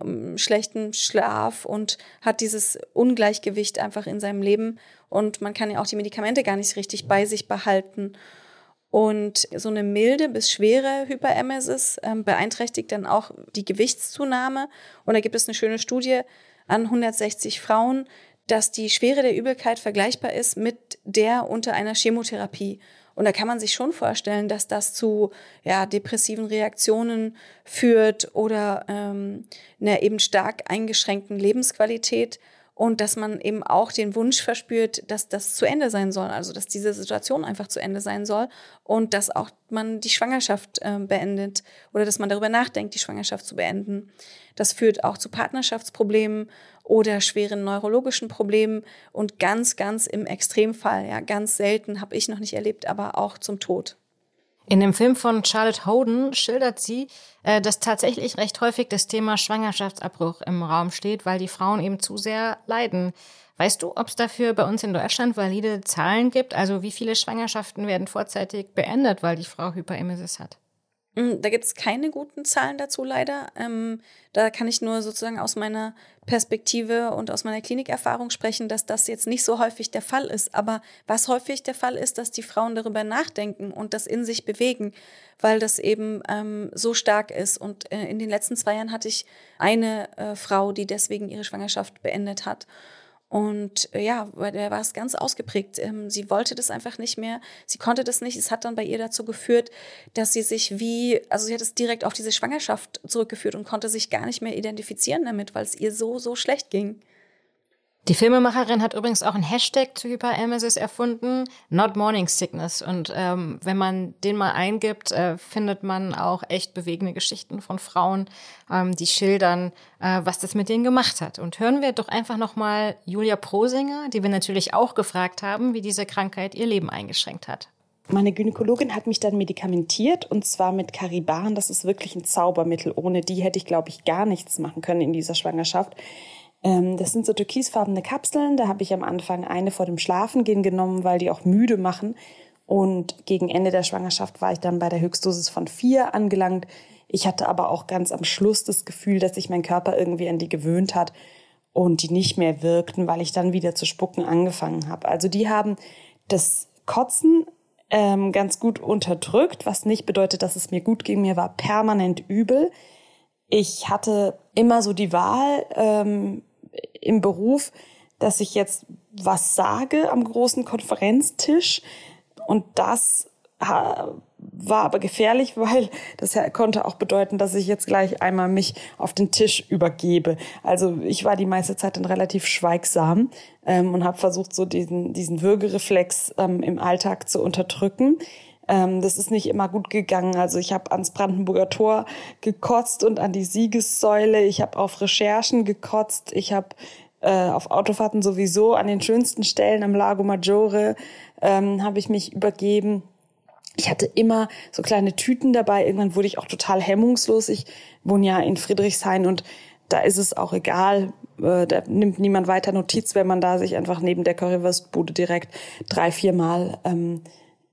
ähm, schlechten Schlaf und hat dieses Ungleichgewicht einfach in seinem Leben und man kann ja auch die Medikamente gar nicht richtig bei sich behalten. Und so eine milde bis schwere Hyperemesis ähm, beeinträchtigt dann auch die Gewichtszunahme. Und da gibt es eine schöne Studie an 160 Frauen, dass die Schwere der Übelkeit vergleichbar ist mit der unter einer Chemotherapie. Und da kann man sich schon vorstellen, dass das zu ja, depressiven Reaktionen führt oder ähm, einer eben stark eingeschränkten Lebensqualität. Und dass man eben auch den Wunsch verspürt, dass das zu Ende sein soll, also dass diese Situation einfach zu Ende sein soll und dass auch man die Schwangerschaft äh, beendet oder dass man darüber nachdenkt, die Schwangerschaft zu beenden. Das führt auch zu Partnerschaftsproblemen oder schweren neurologischen Problemen und ganz, ganz im Extremfall, ja, ganz selten habe ich noch nicht erlebt, aber auch zum Tod. In dem Film von Charlotte Hoden schildert sie, äh, dass tatsächlich recht häufig das Thema Schwangerschaftsabbruch im Raum steht, weil die Frauen eben zu sehr leiden. Weißt du, ob es dafür bei uns in Deutschland valide Zahlen gibt? Also wie viele Schwangerschaften werden vorzeitig beendet, weil die Frau Hyperemesis hat? Hm, da gibt es keine guten Zahlen dazu leider. Ähm, da kann ich nur sozusagen aus meiner Perspektive und aus meiner Klinikerfahrung sprechen, dass das jetzt nicht so häufig der Fall ist. Aber was häufig der Fall ist, dass die Frauen darüber nachdenken und das in sich bewegen, weil das eben ähm, so stark ist. Und äh, in den letzten zwei Jahren hatte ich eine äh, Frau, die deswegen ihre Schwangerschaft beendet hat. Und äh, ja, bei der war es ganz ausgeprägt. Ähm, sie wollte das einfach nicht mehr. Sie konnte das nicht. Es hat dann bei ihr dazu geführt, dass sie sich wie, also sie hat es direkt auf diese Schwangerschaft zurückgeführt und konnte sich gar nicht mehr identifizieren damit, weil es ihr so, so schlecht ging. Die Filmemacherin hat übrigens auch einen Hashtag zu Hyperemesis erfunden, Not Morning Sickness. Und ähm, wenn man den mal eingibt, äh, findet man auch echt bewegende Geschichten von Frauen, ähm, die schildern, äh, was das mit denen gemacht hat. Und hören wir doch einfach nochmal Julia Prosinger, die wir natürlich auch gefragt haben, wie diese Krankheit ihr Leben eingeschränkt hat. Meine Gynäkologin hat mich dann medikamentiert und zwar mit Cariban. Das ist wirklich ein Zaubermittel. Ohne die hätte ich, glaube ich, gar nichts machen können in dieser Schwangerschaft. Ähm, das sind so türkisfarbene Kapseln. Da habe ich am Anfang eine vor dem Schlafengehen genommen, weil die auch müde machen. Und gegen Ende der Schwangerschaft war ich dann bei der Höchstdosis von vier angelangt. Ich hatte aber auch ganz am Schluss das Gefühl, dass sich mein Körper irgendwie an die gewöhnt hat und die nicht mehr wirkten, weil ich dann wieder zu spucken angefangen habe. Also die haben das Kotzen ähm, ganz gut unterdrückt, was nicht bedeutet, dass es mir gut ging. Mir war permanent übel. Ich hatte immer so die Wahl, ähm, im Beruf, dass ich jetzt was sage am großen Konferenztisch und das war aber gefährlich, weil das konnte auch bedeuten, dass ich jetzt gleich einmal mich auf den Tisch übergebe. Also ich war die meiste Zeit dann relativ schweigsam ähm, und habe versucht, so diesen, diesen Würgereflex ähm, im Alltag zu unterdrücken. Ähm, das ist nicht immer gut gegangen. Also ich habe ans Brandenburger Tor gekotzt und an die Siegessäule. Ich habe auf Recherchen gekotzt. Ich habe äh, auf Autofahrten sowieso an den schönsten Stellen am Lago Maggiore ähm, habe ich mich übergeben. Ich hatte immer so kleine Tüten dabei. Irgendwann wurde ich auch total hemmungslos. Ich wohne ja in Friedrichshain und da ist es auch egal. Äh, da nimmt niemand weiter Notiz, wenn man da sich einfach neben der Currywurstbude direkt drei, vier Mal ähm,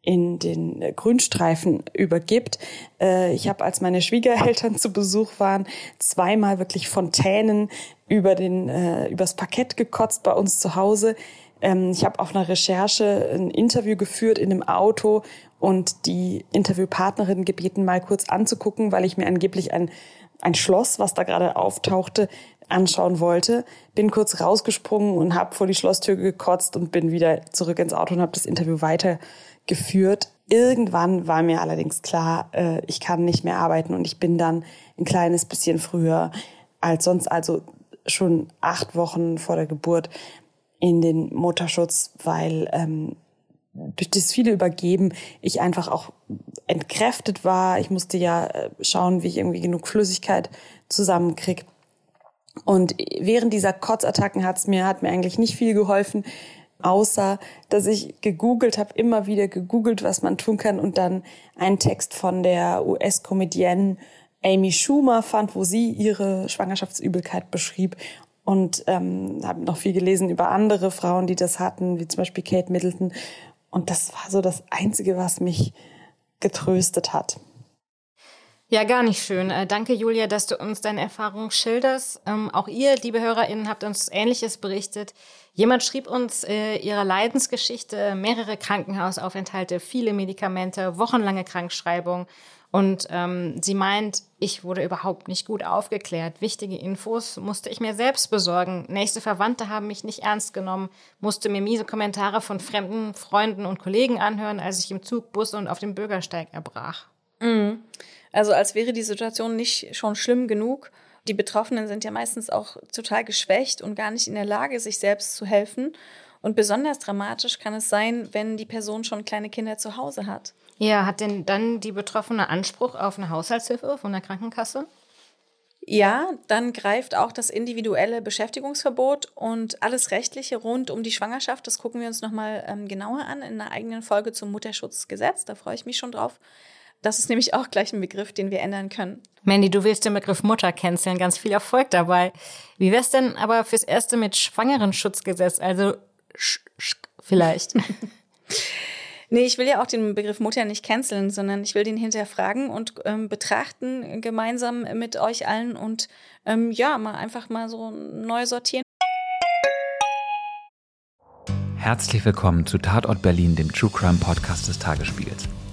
in den Grünstreifen übergibt. Äh, ich habe, als meine Schwiegereltern zu Besuch waren, zweimal wirklich Fontänen über den äh, übers Parkett gekotzt bei uns zu Hause. Ähm, ich habe auf einer Recherche ein Interview geführt in einem Auto und die Interviewpartnerin gebeten, mal kurz anzugucken, weil ich mir angeblich ein, ein Schloss, was da gerade auftauchte, anschauen wollte. Bin kurz rausgesprungen und habe vor die Schlosstür gekotzt und bin wieder zurück ins Auto und habe das Interview weiter geführt. Irgendwann war mir allerdings klar, äh, ich kann nicht mehr arbeiten und ich bin dann ein kleines bisschen früher als sonst, also schon acht Wochen vor der Geburt in den Mutterschutz, weil ähm, durch das viele Übergeben ich einfach auch entkräftet war. Ich musste ja äh, schauen, wie ich irgendwie genug Flüssigkeit zusammenkrieg. Und während dieser Kotzattacken hat's mir, hat mir eigentlich nicht viel geholfen außer dass ich gegoogelt habe, immer wieder gegoogelt, was man tun kann und dann einen Text von der US-Comedienne Amy Schumer fand, wo sie ihre Schwangerschaftsübelkeit beschrieb und ähm, habe noch viel gelesen über andere Frauen, die das hatten, wie zum Beispiel Kate Middleton. Und das war so das Einzige, was mich getröstet hat. Ja, gar nicht schön. Äh, danke, Julia, dass du uns deine Erfahrungen schilderst. Ähm, auch ihr, liebe HörerInnen, habt uns Ähnliches berichtet. Jemand schrieb uns äh, ihre Leidensgeschichte, mehrere Krankenhausaufenthalte, viele Medikamente, wochenlange Krankschreibung. Und ähm, sie meint, ich wurde überhaupt nicht gut aufgeklärt. Wichtige Infos musste ich mir selbst besorgen. Nächste Verwandte haben mich nicht ernst genommen, musste mir miese Kommentare von fremden Freunden und Kollegen anhören, als ich im Zug, Bus und auf dem Bürgersteig erbrach. Mhm. Also als wäre die Situation nicht schon schlimm genug Die Betroffenen sind ja meistens auch total geschwächt und gar nicht in der Lage, sich selbst zu helfen. Und besonders dramatisch kann es sein, wenn die Person schon kleine Kinder zu Hause hat. Ja, hat denn dann die Betroffene Anspruch auf eine Haushaltshilfe von der Krankenkasse? Ja, dann greift auch das individuelle Beschäftigungsverbot und alles Rechtliche rund um die Schwangerschaft. Das gucken wir uns nochmal ähm, genauer an in einer eigenen Folge zum Mutterschutzgesetz. Da freue ich mich schon drauf. Das ist nämlich auch gleich ein Begriff, den wir ändern können. Mandy, du willst den Begriff Mutter canceln. Ganz viel Erfolg dabei. Wie wär's denn aber fürs Erste mit Schwangerenschutzgesetz? Also sch, sch, vielleicht. Nee, ich will ja auch den Begriff Mutter nicht canceln, sondern ich will den hinterfragen und ähm, betrachten gemeinsam mit euch allen und ähm, ja, mal einfach mal so neu sortieren. Herzlich willkommen zu Tatort Berlin, dem True Crime Podcast des Tagesspiegels.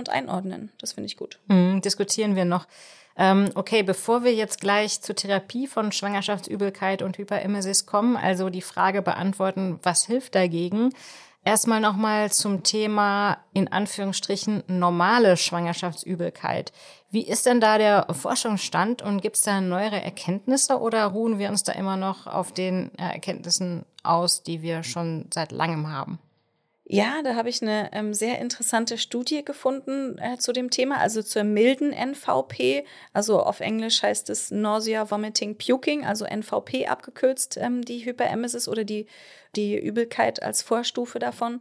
Und einordnen, das finde ich gut. Hm, diskutieren wir noch. Ähm, okay, bevor wir jetzt gleich zur Therapie von Schwangerschaftsübelkeit und Hyperemesis kommen, also die Frage beantworten, was hilft dagegen, Erstmal nochmal zum Thema in Anführungsstrichen normale Schwangerschaftsübelkeit. Wie ist denn da der Forschungsstand und gibt es da neuere Erkenntnisse oder ruhen wir uns da immer noch auf den Erkenntnissen aus, die wir schon seit langem haben? Ja, da habe ich eine ähm, sehr interessante Studie gefunden äh, zu dem Thema, also zur milden NVP. Also auf Englisch heißt es Nausea, Vomiting, Puking, also NVP abgekürzt, ähm, die Hyperemesis oder die, die Übelkeit als Vorstufe davon.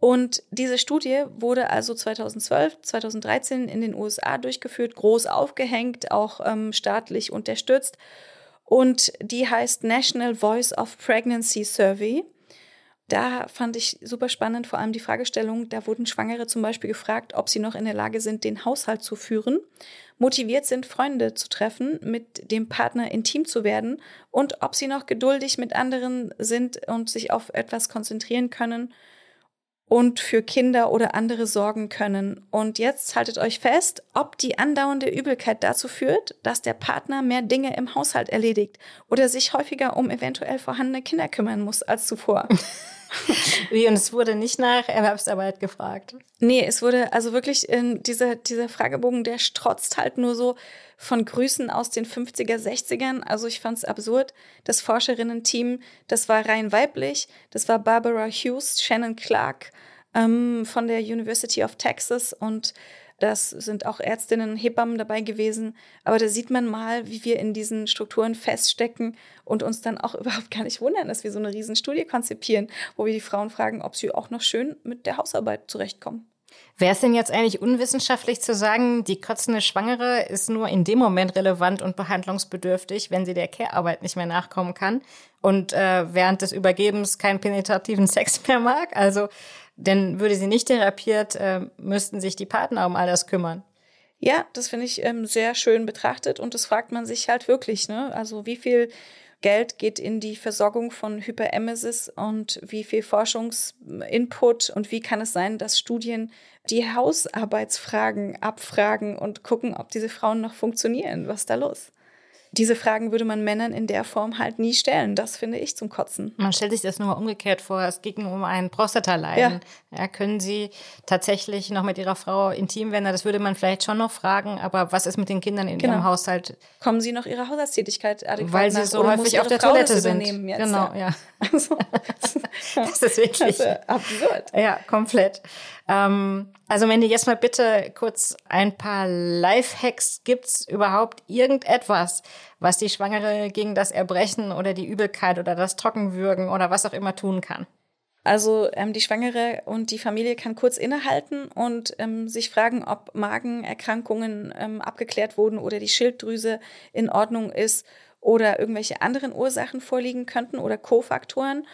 Und diese Studie wurde also 2012, 2013 in den USA durchgeführt, groß aufgehängt, auch ähm, staatlich unterstützt. Und die heißt National Voice of Pregnancy Survey. Da fand ich super spannend, vor allem die Fragestellung, da wurden Schwangere zum Beispiel gefragt, ob sie noch in der Lage sind, den Haushalt zu führen, motiviert sind, Freunde zu treffen, mit dem Partner intim zu werden und ob sie noch geduldig mit anderen sind und sich auf etwas konzentrieren können und für Kinder oder andere sorgen können. Und jetzt haltet euch fest, ob die andauernde Übelkeit dazu führt, dass der Partner mehr Dinge im Haushalt erledigt oder sich häufiger um eventuell vorhandene Kinder kümmern muss als zuvor. Wie, und es wurde nicht nach Erwerbsarbeit gefragt? Nee, es wurde also wirklich in dieser, dieser Fragebogen, der strotzt halt nur so von Grüßen aus den 50er, 60ern. Also ich fand es absurd. Das Forscherinnen-Team, das war rein weiblich. Das war Barbara Hughes, Shannon Clark ähm, von der University of Texas und das sind auch Ärztinnen, Hebammen dabei gewesen. Aber da sieht man mal, wie wir in diesen Strukturen feststecken und uns dann auch überhaupt gar nicht wundern, dass wir so eine Riesenstudie konzipieren, wo wir die Frauen fragen, ob sie auch noch schön mit der Hausarbeit zurechtkommen. Wäre es denn jetzt eigentlich unwissenschaftlich zu sagen, die kotzende Schwangere ist nur in dem Moment relevant und behandlungsbedürftig, wenn sie der Care-Arbeit nicht mehr nachkommen kann und äh, während des Übergebens keinen penetrativen Sex mehr mag? Also denn würde sie nicht therapiert, äh, müssten sich die Partner um all das kümmern. Ja, das finde ich ähm, sehr schön betrachtet und das fragt man sich halt wirklich. Ne? Also wie viel Geld geht in die Versorgung von Hyperemesis und wie viel Forschungsinput und wie kann es sein, dass Studien die Hausarbeitsfragen abfragen und gucken, ob diese Frauen noch funktionieren? Was ist da los? Diese Fragen würde man Männern in der Form halt nie stellen. Das finde ich zum Kotzen. Man stellt sich das nur mal umgekehrt vor. Es ging um ein Prostataleiden. Ja. ja. können Sie tatsächlich noch mit Ihrer Frau intim werden? Das würde man vielleicht schon noch fragen. Aber was ist mit den Kindern in genau. Ihrem Haushalt? Kommen Sie noch Ihrer Haushaltstätigkeit adäquat Weil Sie so häufig auf der Frau Toilette sind. Jetzt, genau, ja. Also, das ist wirklich das ist absurd. Ja, komplett. Ähm, also Mandy, jetzt mal bitte kurz ein paar Lifehacks. Gibt's überhaupt irgendetwas, was die Schwangere gegen das Erbrechen oder die Übelkeit oder das Trockenwürgen oder was auch immer tun kann? Also ähm, die Schwangere und die Familie kann kurz innehalten und ähm, sich fragen, ob Magenerkrankungen ähm, abgeklärt wurden oder die Schilddrüse in Ordnung ist oder irgendwelche anderen Ursachen vorliegen könnten oder Kofaktoren.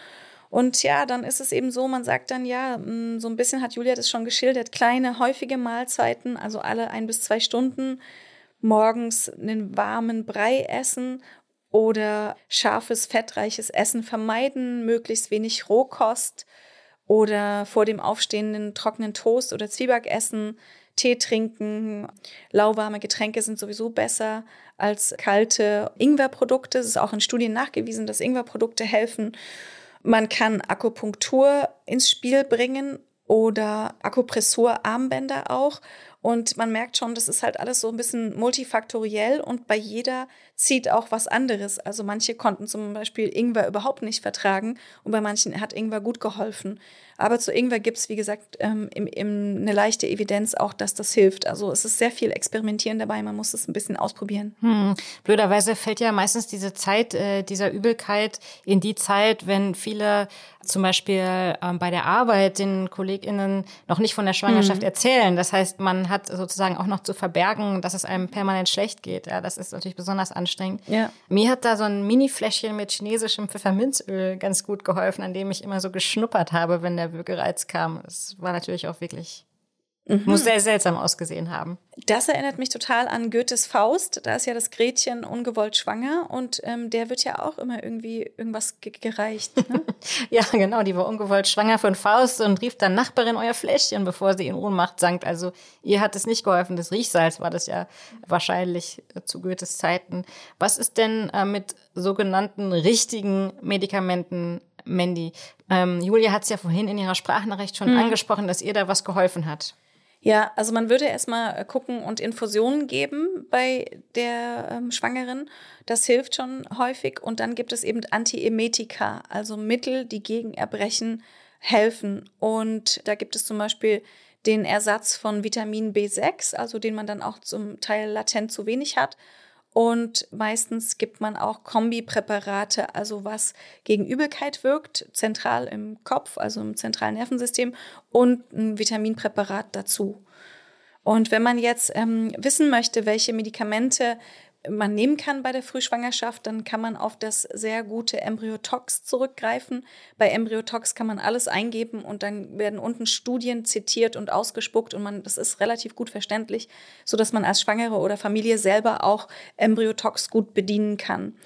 Und ja, dann ist es eben so, man sagt dann ja, mm, so ein bisschen hat Julia das schon geschildert, kleine, häufige Mahlzeiten, also alle ein bis zwei Stunden, morgens einen warmen Brei essen oder scharfes, fettreiches Essen vermeiden, möglichst wenig Rohkost oder vor dem aufstehenden trockenen Toast oder Zwieback essen, Tee trinken. Lauwarme Getränke sind sowieso besser als kalte Ingwerprodukte. Es ist auch in Studien nachgewiesen, dass Ingwerprodukte helfen. Man kann Akupunktur ins Spiel bringen oder Akupressurarmbänder auch. Und man merkt schon, das ist halt alles so ein bisschen multifaktoriell und bei jeder zieht auch was anderes. Also manche konnten zum Beispiel Ingwer überhaupt nicht vertragen und bei manchen hat Ingwer gut geholfen. Aber zu Ingwer gibt es, wie gesagt, ähm, im, im, eine leichte Evidenz auch, dass das hilft. Also es ist sehr viel Experimentieren dabei, man muss es ein bisschen ausprobieren. Hm. Blöderweise fällt ja meistens diese Zeit äh, dieser Übelkeit in die Zeit, wenn viele zum Beispiel ähm, bei der Arbeit den KollegInnen noch nicht von der Schwangerschaft hm. erzählen. Das heißt, man hat sozusagen auch noch zu verbergen, dass es einem permanent schlecht geht. Ja, das ist natürlich besonders anstrengend. Ja. Mir hat da so ein Mini-Fläschchen mit chinesischem Pfefferminzöl ganz gut geholfen, an dem ich immer so geschnuppert habe, wenn der Würgereiz kam. Es war natürlich auch wirklich Mhm. Muss sehr seltsam ausgesehen haben. Das erinnert mich total an Goethes Faust. Da ist ja das Gretchen ungewollt schwanger und ähm, der wird ja auch immer irgendwie irgendwas ge gereicht. Ne? ja, genau. Die war ungewollt schwanger von Faust und rief dann Nachbarin euer Fläschchen, bevor sie in Ohnmacht sank. Also ihr hat es nicht geholfen. Das Riechsalz war das ja wahrscheinlich äh, zu Goethes Zeiten. Was ist denn äh, mit sogenannten richtigen Medikamenten Mandy. Ähm, Julia hat es ja vorhin in ihrer Sprachnachricht schon hm. angesprochen, dass ihr da was geholfen hat. Ja, also man würde erstmal äh, gucken und Infusionen geben bei der ähm, Schwangeren. Das hilft schon häufig. Und dann gibt es eben Antiemetika, also Mittel, die gegen Erbrechen helfen. Und da gibt es zum Beispiel den Ersatz von Vitamin B6, also den man dann auch zum Teil latent zu wenig hat. Und meistens gibt man auch Kombipräparate, also was gegen Übelkeit wirkt, zentral im Kopf, also im zentralen Nervensystem, und ein Vitaminpräparat dazu. Und wenn man jetzt ähm, wissen möchte, welche Medikamente man nehmen kann bei der Frühschwangerschaft, dann kann man auf das sehr gute Embryotox zurückgreifen. Bei Embryotox kann man alles eingeben und dann werden unten Studien zitiert und ausgespuckt und man, das ist relativ gut verständlich, so dass man als Schwangere oder Familie selber auch Embryotox gut bedienen kann.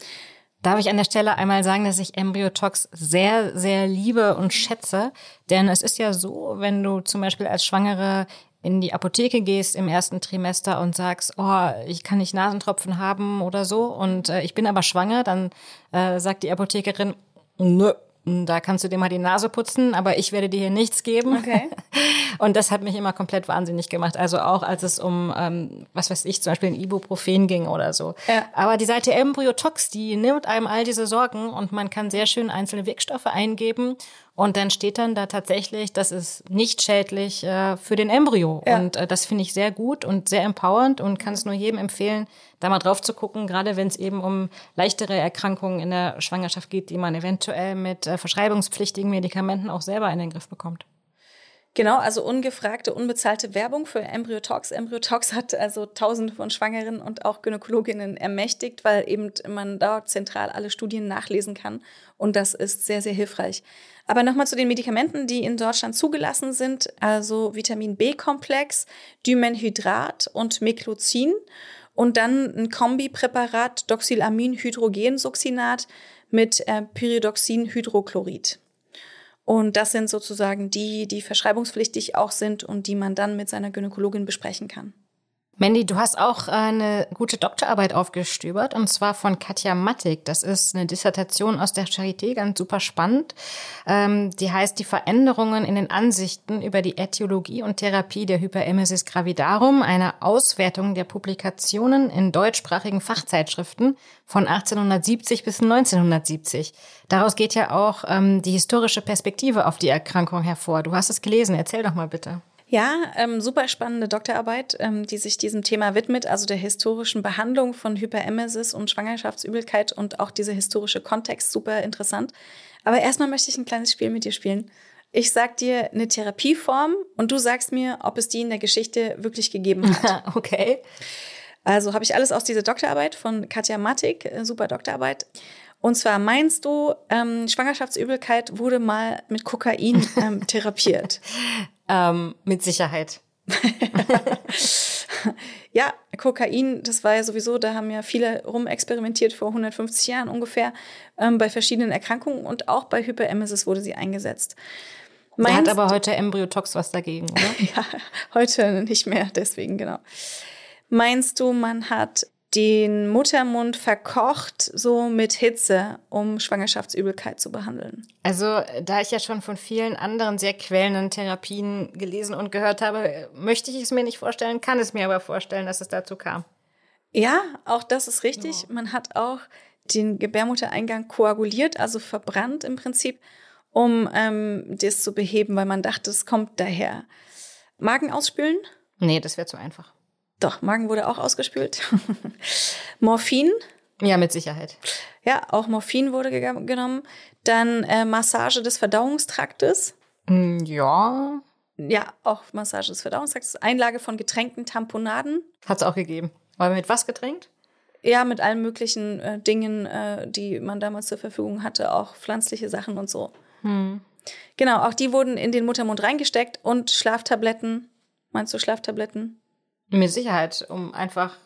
Darf ich an der Stelle einmal sagen, dass ich Embryotox sehr, sehr liebe und schätze? Denn es ist ja so, wenn du zum Beispiel als Schwangere in die Apotheke gehst im ersten Trimester und sagst, oh, ich kann nicht Nasentropfen haben oder so und äh, ich bin aber schwanger, dann äh, sagt die Apothekerin, nö, da kannst du dir mal die Nase putzen, aber ich werde dir hier nichts geben. Okay. Und das hat mich immer komplett wahnsinnig gemacht. Also auch als es um, ähm, was weiß ich, zum Beispiel ein Ibuprofen ging oder so. Ja. Aber die Seite Embryotox, die nimmt einem all diese Sorgen und man kann sehr schön einzelne Wirkstoffe eingeben und dann steht dann da tatsächlich, das ist nicht schädlich äh, für den Embryo. Ja. Und äh, das finde ich sehr gut und sehr empowernd und kann es nur jedem empfehlen, da mal drauf zu gucken, gerade wenn es eben um leichtere Erkrankungen in der Schwangerschaft geht, die man eventuell mit äh, verschreibungspflichtigen Medikamenten auch selber in den Griff bekommt. Genau, also ungefragte, unbezahlte Werbung für Embryotox. Embryotox hat also tausende von Schwangeren und auch Gynäkologinnen ermächtigt, weil eben man dort zentral alle Studien nachlesen kann. Und das ist sehr, sehr hilfreich. Aber nochmal zu den Medikamenten, die in Deutschland zugelassen sind. Also Vitamin B-Komplex, Dymenhydrat und Meklozin. Und dann ein Kombipräparat Doxylamin-Hydrogensuccinat mit äh, Pyridoxin-Hydrochlorid. Und das sind sozusagen die, die verschreibungspflichtig auch sind und die man dann mit seiner Gynäkologin besprechen kann. Mandy, du hast auch eine gute Doktorarbeit aufgestöbert und zwar von Katja Mattig. Das ist eine Dissertation aus der Charité, ganz super spannend. Ähm, die heißt Die Veränderungen in den Ansichten über die Äthiologie und Therapie der Hyperemesis gravidarum, eine Auswertung der Publikationen in deutschsprachigen Fachzeitschriften von 1870 bis 1970. Daraus geht ja auch ähm, die historische Perspektive auf die Erkrankung hervor. Du hast es gelesen, erzähl doch mal bitte. Ja, ähm, super spannende Doktorarbeit, ähm, die sich diesem Thema widmet, also der historischen Behandlung von Hyperemesis und Schwangerschaftsübelkeit und auch dieser historische Kontext, super interessant. Aber erstmal möchte ich ein kleines Spiel mit dir spielen. Ich sag dir eine Therapieform und du sagst mir, ob es die in der Geschichte wirklich gegeben hat. okay. Also habe ich alles aus dieser Doktorarbeit von Katja Mattig, äh, super Doktorarbeit. Und zwar meinst du, ähm, Schwangerschaftsübelkeit wurde mal mit Kokain ähm, therapiert? Ähm, mit Sicherheit. ja, Kokain, das war ja sowieso, da haben ja viele rumexperimentiert vor 150 Jahren ungefähr ähm, bei verschiedenen Erkrankungen und auch bei Hyperemesis wurde sie eingesetzt. Meinst, hat aber heute Embryotox was dagegen, oder? ja, heute nicht mehr, deswegen genau. Meinst du, man hat den Muttermund verkocht, so mit Hitze, um Schwangerschaftsübelkeit zu behandeln. Also, da ich ja schon von vielen anderen sehr quälenden Therapien gelesen und gehört habe, möchte ich es mir nicht vorstellen, kann es mir aber vorstellen, dass es dazu kam. Ja, auch das ist richtig. Ja. Man hat auch den Gebärmuttereingang koaguliert, also verbrannt im Prinzip, um ähm, das zu beheben, weil man dachte, es kommt daher. Magen ausspülen? Nee, das wäre zu einfach. Doch, Magen wurde auch ausgespült. Morphin. Ja, mit Sicherheit. Ja, auch Morphin wurde genommen. Dann äh, Massage des Verdauungstraktes. Mm, ja. Ja, auch Massage des Verdauungstraktes. Einlage von Getränken, Tamponaden. Hat es auch gegeben. Aber mit was getränkt? Ja, mit allen möglichen äh, Dingen, äh, die man damals zur Verfügung hatte, auch pflanzliche Sachen und so. Hm. Genau, auch die wurden in den Muttermund reingesteckt und Schlaftabletten. Meinst du Schlaftabletten? Mit Sicherheit, um einfach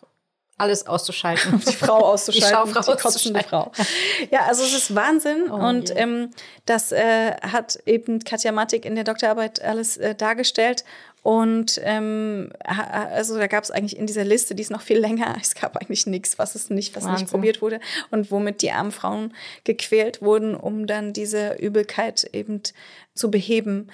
alles auszuschalten. die Frau auszuschalten. Die, Frau die kotzende Frau. Ja, also es ist Wahnsinn. Oh, und ähm, das äh, hat eben Katja Mattig in der Doktorarbeit alles äh, dargestellt. Und ähm, also da gab es eigentlich in dieser Liste, die ist noch viel länger, es gab eigentlich nichts, was es nicht, was Wahnsinn. nicht probiert wurde und womit die armen Frauen gequält wurden, um dann diese Übelkeit eben zu beheben.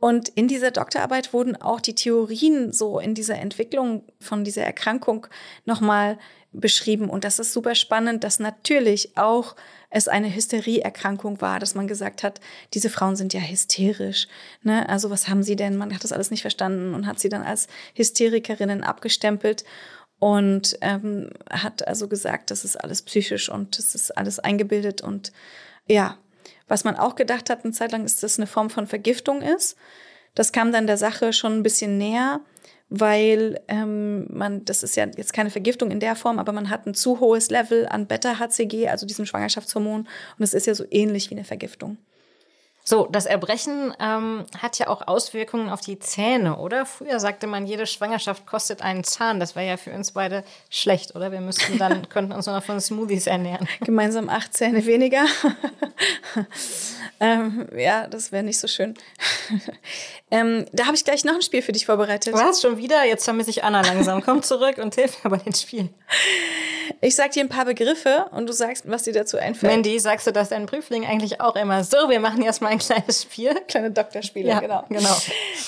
Und in dieser Doktorarbeit wurden auch die Theorien so in dieser Entwicklung von dieser Erkrankung nochmal beschrieben. Und das ist super spannend, dass natürlich auch es eine Hysterieerkrankung war, dass man gesagt hat, diese Frauen sind ja hysterisch. Ne? Also was haben sie denn? Man hat das alles nicht verstanden und hat sie dann als Hysterikerinnen abgestempelt und ähm, hat also gesagt, das ist alles psychisch und das ist alles eingebildet und ja, was man auch gedacht hat eine Zeit lang, ist, dass es eine Form von Vergiftung ist. Das kam dann der Sache schon ein bisschen näher, weil ähm, man, das ist ja jetzt keine Vergiftung in der Form, aber man hat ein zu hohes Level an Beta-HCG, also diesem Schwangerschaftshormon, und es ist ja so ähnlich wie eine Vergiftung. So, das Erbrechen ähm, hat ja auch Auswirkungen auf die Zähne, oder? Früher sagte man, jede Schwangerschaft kostet einen Zahn. Das wäre ja für uns beide schlecht, oder? Wir müssten dann, könnten uns nur noch von Smoothies ernähren. Gemeinsam acht Zähne weniger. ähm, ja, das wäre nicht so schön. ähm, da habe ich gleich noch ein Spiel für dich vorbereitet. Was, schon wieder? Jetzt vermisse ich Anna langsam. Komm zurück und hilf mir bei den Spielen. Ich sag dir ein paar Begriffe und du sagst, was dir dazu einfällt. Mandy, sagst du das deinen Prüfling eigentlich auch immer? So, wir machen erstmal ein kleines Spiel. Kleine Doktorspiele, ja, genau. genau.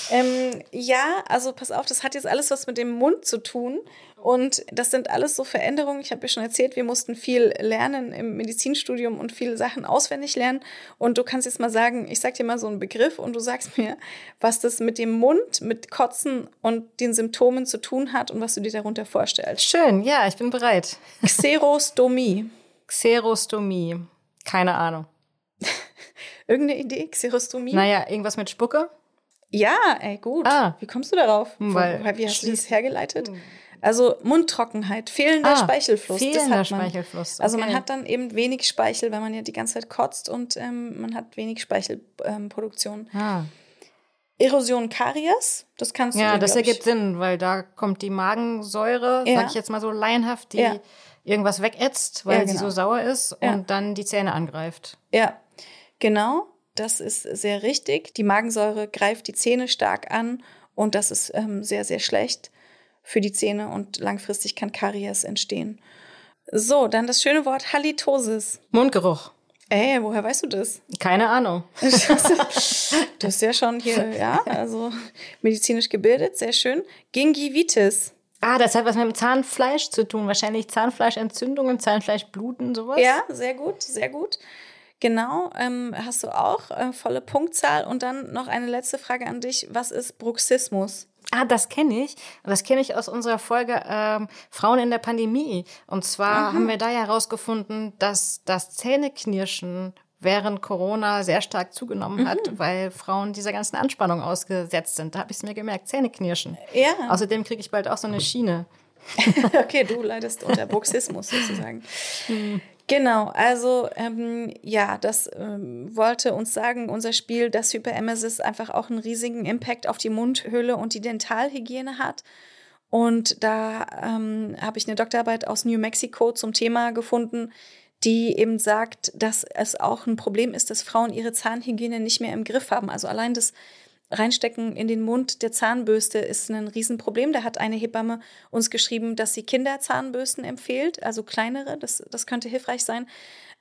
Ähm, ja, also pass auf, das hat jetzt alles was mit dem Mund zu tun. Und das sind alles so Veränderungen. Ich habe ja schon erzählt, wir mussten viel lernen im Medizinstudium und viele Sachen auswendig lernen. Und du kannst jetzt mal sagen, ich sag dir mal so einen Begriff und du sagst mir, was das mit dem Mund, mit Kotzen und den Symptomen zu tun hat und was du dir darunter vorstellst. Schön, ja, ich bin bereit. Xerostomie. Xerostomie. Keine Ahnung. Irgendeine Idee? Xerostomie? Naja, irgendwas mit Spucke? Ja, ey, gut. Ah. Wie kommst du darauf? Weil Wie hast du das hergeleitet? Also Mundtrockenheit, fehlender ah, Speichelfluss. Fehlender Speichelfluss. Okay. Also man hat dann eben wenig Speichel, weil man ja die ganze Zeit kotzt und ähm, man hat wenig Speichelproduktion. Ähm, ah. Erosion Karies, das kannst du Ja, dir, das glaub ich- ergibt Sinn, weil da kommt die Magensäure, Ja. sag ich jetzt mal so laienhaft, die Ja. irgendwas wegätzt, weil Ja, sie genau. so sauer ist Ja. und dann die Zähne angreift. Ja, genau. Das ist sehr richtig. Die Magensäure greift die Zähne stark an und das ist ähm, sehr, sehr schlecht für die Zähne und langfristig kann Karies entstehen. So, dann das schöne Wort Halitosis. Mundgeruch. Ey, woher weißt du das? Keine Ahnung. Du bist ja schon hier, ja, also medizinisch gebildet, sehr schön. Gingivitis. Ah, das hat was mit dem Zahnfleisch zu tun. Wahrscheinlich Zahnfleischentzündungen, Zahnfleischbluten, sowas. Ja, sehr gut, sehr gut. Genau, ähm, hast du auch äh, volle Punktzahl. Und dann noch eine letzte Frage an dich. Was ist Bruxismus? Ah, das kenne ich. Das kenne ich aus unserer Folge ähm, Frauen in der Pandemie. Und zwar Aha. haben wir da ja herausgefunden, dass das Zähneknirschen während Corona sehr stark zugenommen hat, mhm. weil Frauen dieser ganzen Anspannung ausgesetzt sind. Da habe ich es mir gemerkt, Zähneknirschen. Ja. Außerdem kriege ich bald auch so eine Schiene. okay, du leidest unter Bruxismus sozusagen. Hm. Genau, also ähm, ja, das ähm, wollte uns sagen, unser Spiel, dass Hyperemesis einfach auch einen riesigen Impact auf die Mundhöhle und die Dentalhygiene hat. Und da ähm, habe ich eine Doktorarbeit aus New Mexico zum Thema gefunden, die eben sagt, dass es auch ein Problem ist, dass Frauen ihre Zahnhygiene nicht mehr im Griff haben. Also allein das Reinstecken in den Mund der Zahnbürste ist ein Riesenproblem. Da hat eine Hebamme uns geschrieben, dass sie Kinderzahnbürsten empfiehlt, also kleinere, das, das könnte hilfreich sein.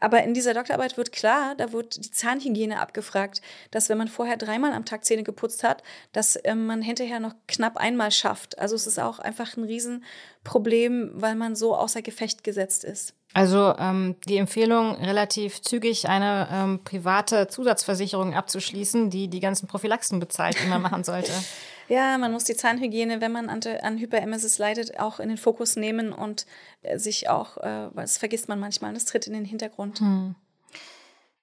Aber in dieser Doktorarbeit wird klar, da wird die Zahnhygiene abgefragt, dass wenn man vorher dreimal am Tag Zähne geputzt hat, dass äh, man hinterher noch knapp einmal schafft. Also es ist auch einfach ein Riesenproblem, weil man so außer Gefecht gesetzt ist. Also ähm, die Empfehlung, relativ zügig eine ähm, private Zusatzversicherung abzuschließen, die die ganzen Prophylaxen bezahlt, die man machen sollte. Ja, man muss die Zahnhygiene, wenn man an, an Hyperemesis leidet, auch in den Fokus nehmen und äh, sich auch, äh, das vergisst man manchmal, das tritt in den Hintergrund. Hm.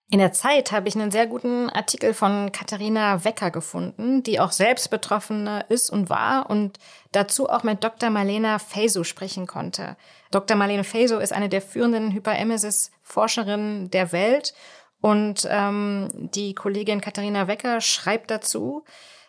In der Zeit habe ich einen sehr guten Artikel von Katharina Wecker gefunden, die auch selbst Betroffene ist und war und dazu auch mit Dr. Marlena Feiso sprechen konnte. Dr. Marlene Feiso ist eine der führenden Hyperemesis-Forscherinnen der Welt und ähm, die Kollegin Katharina Wecker schreibt dazu,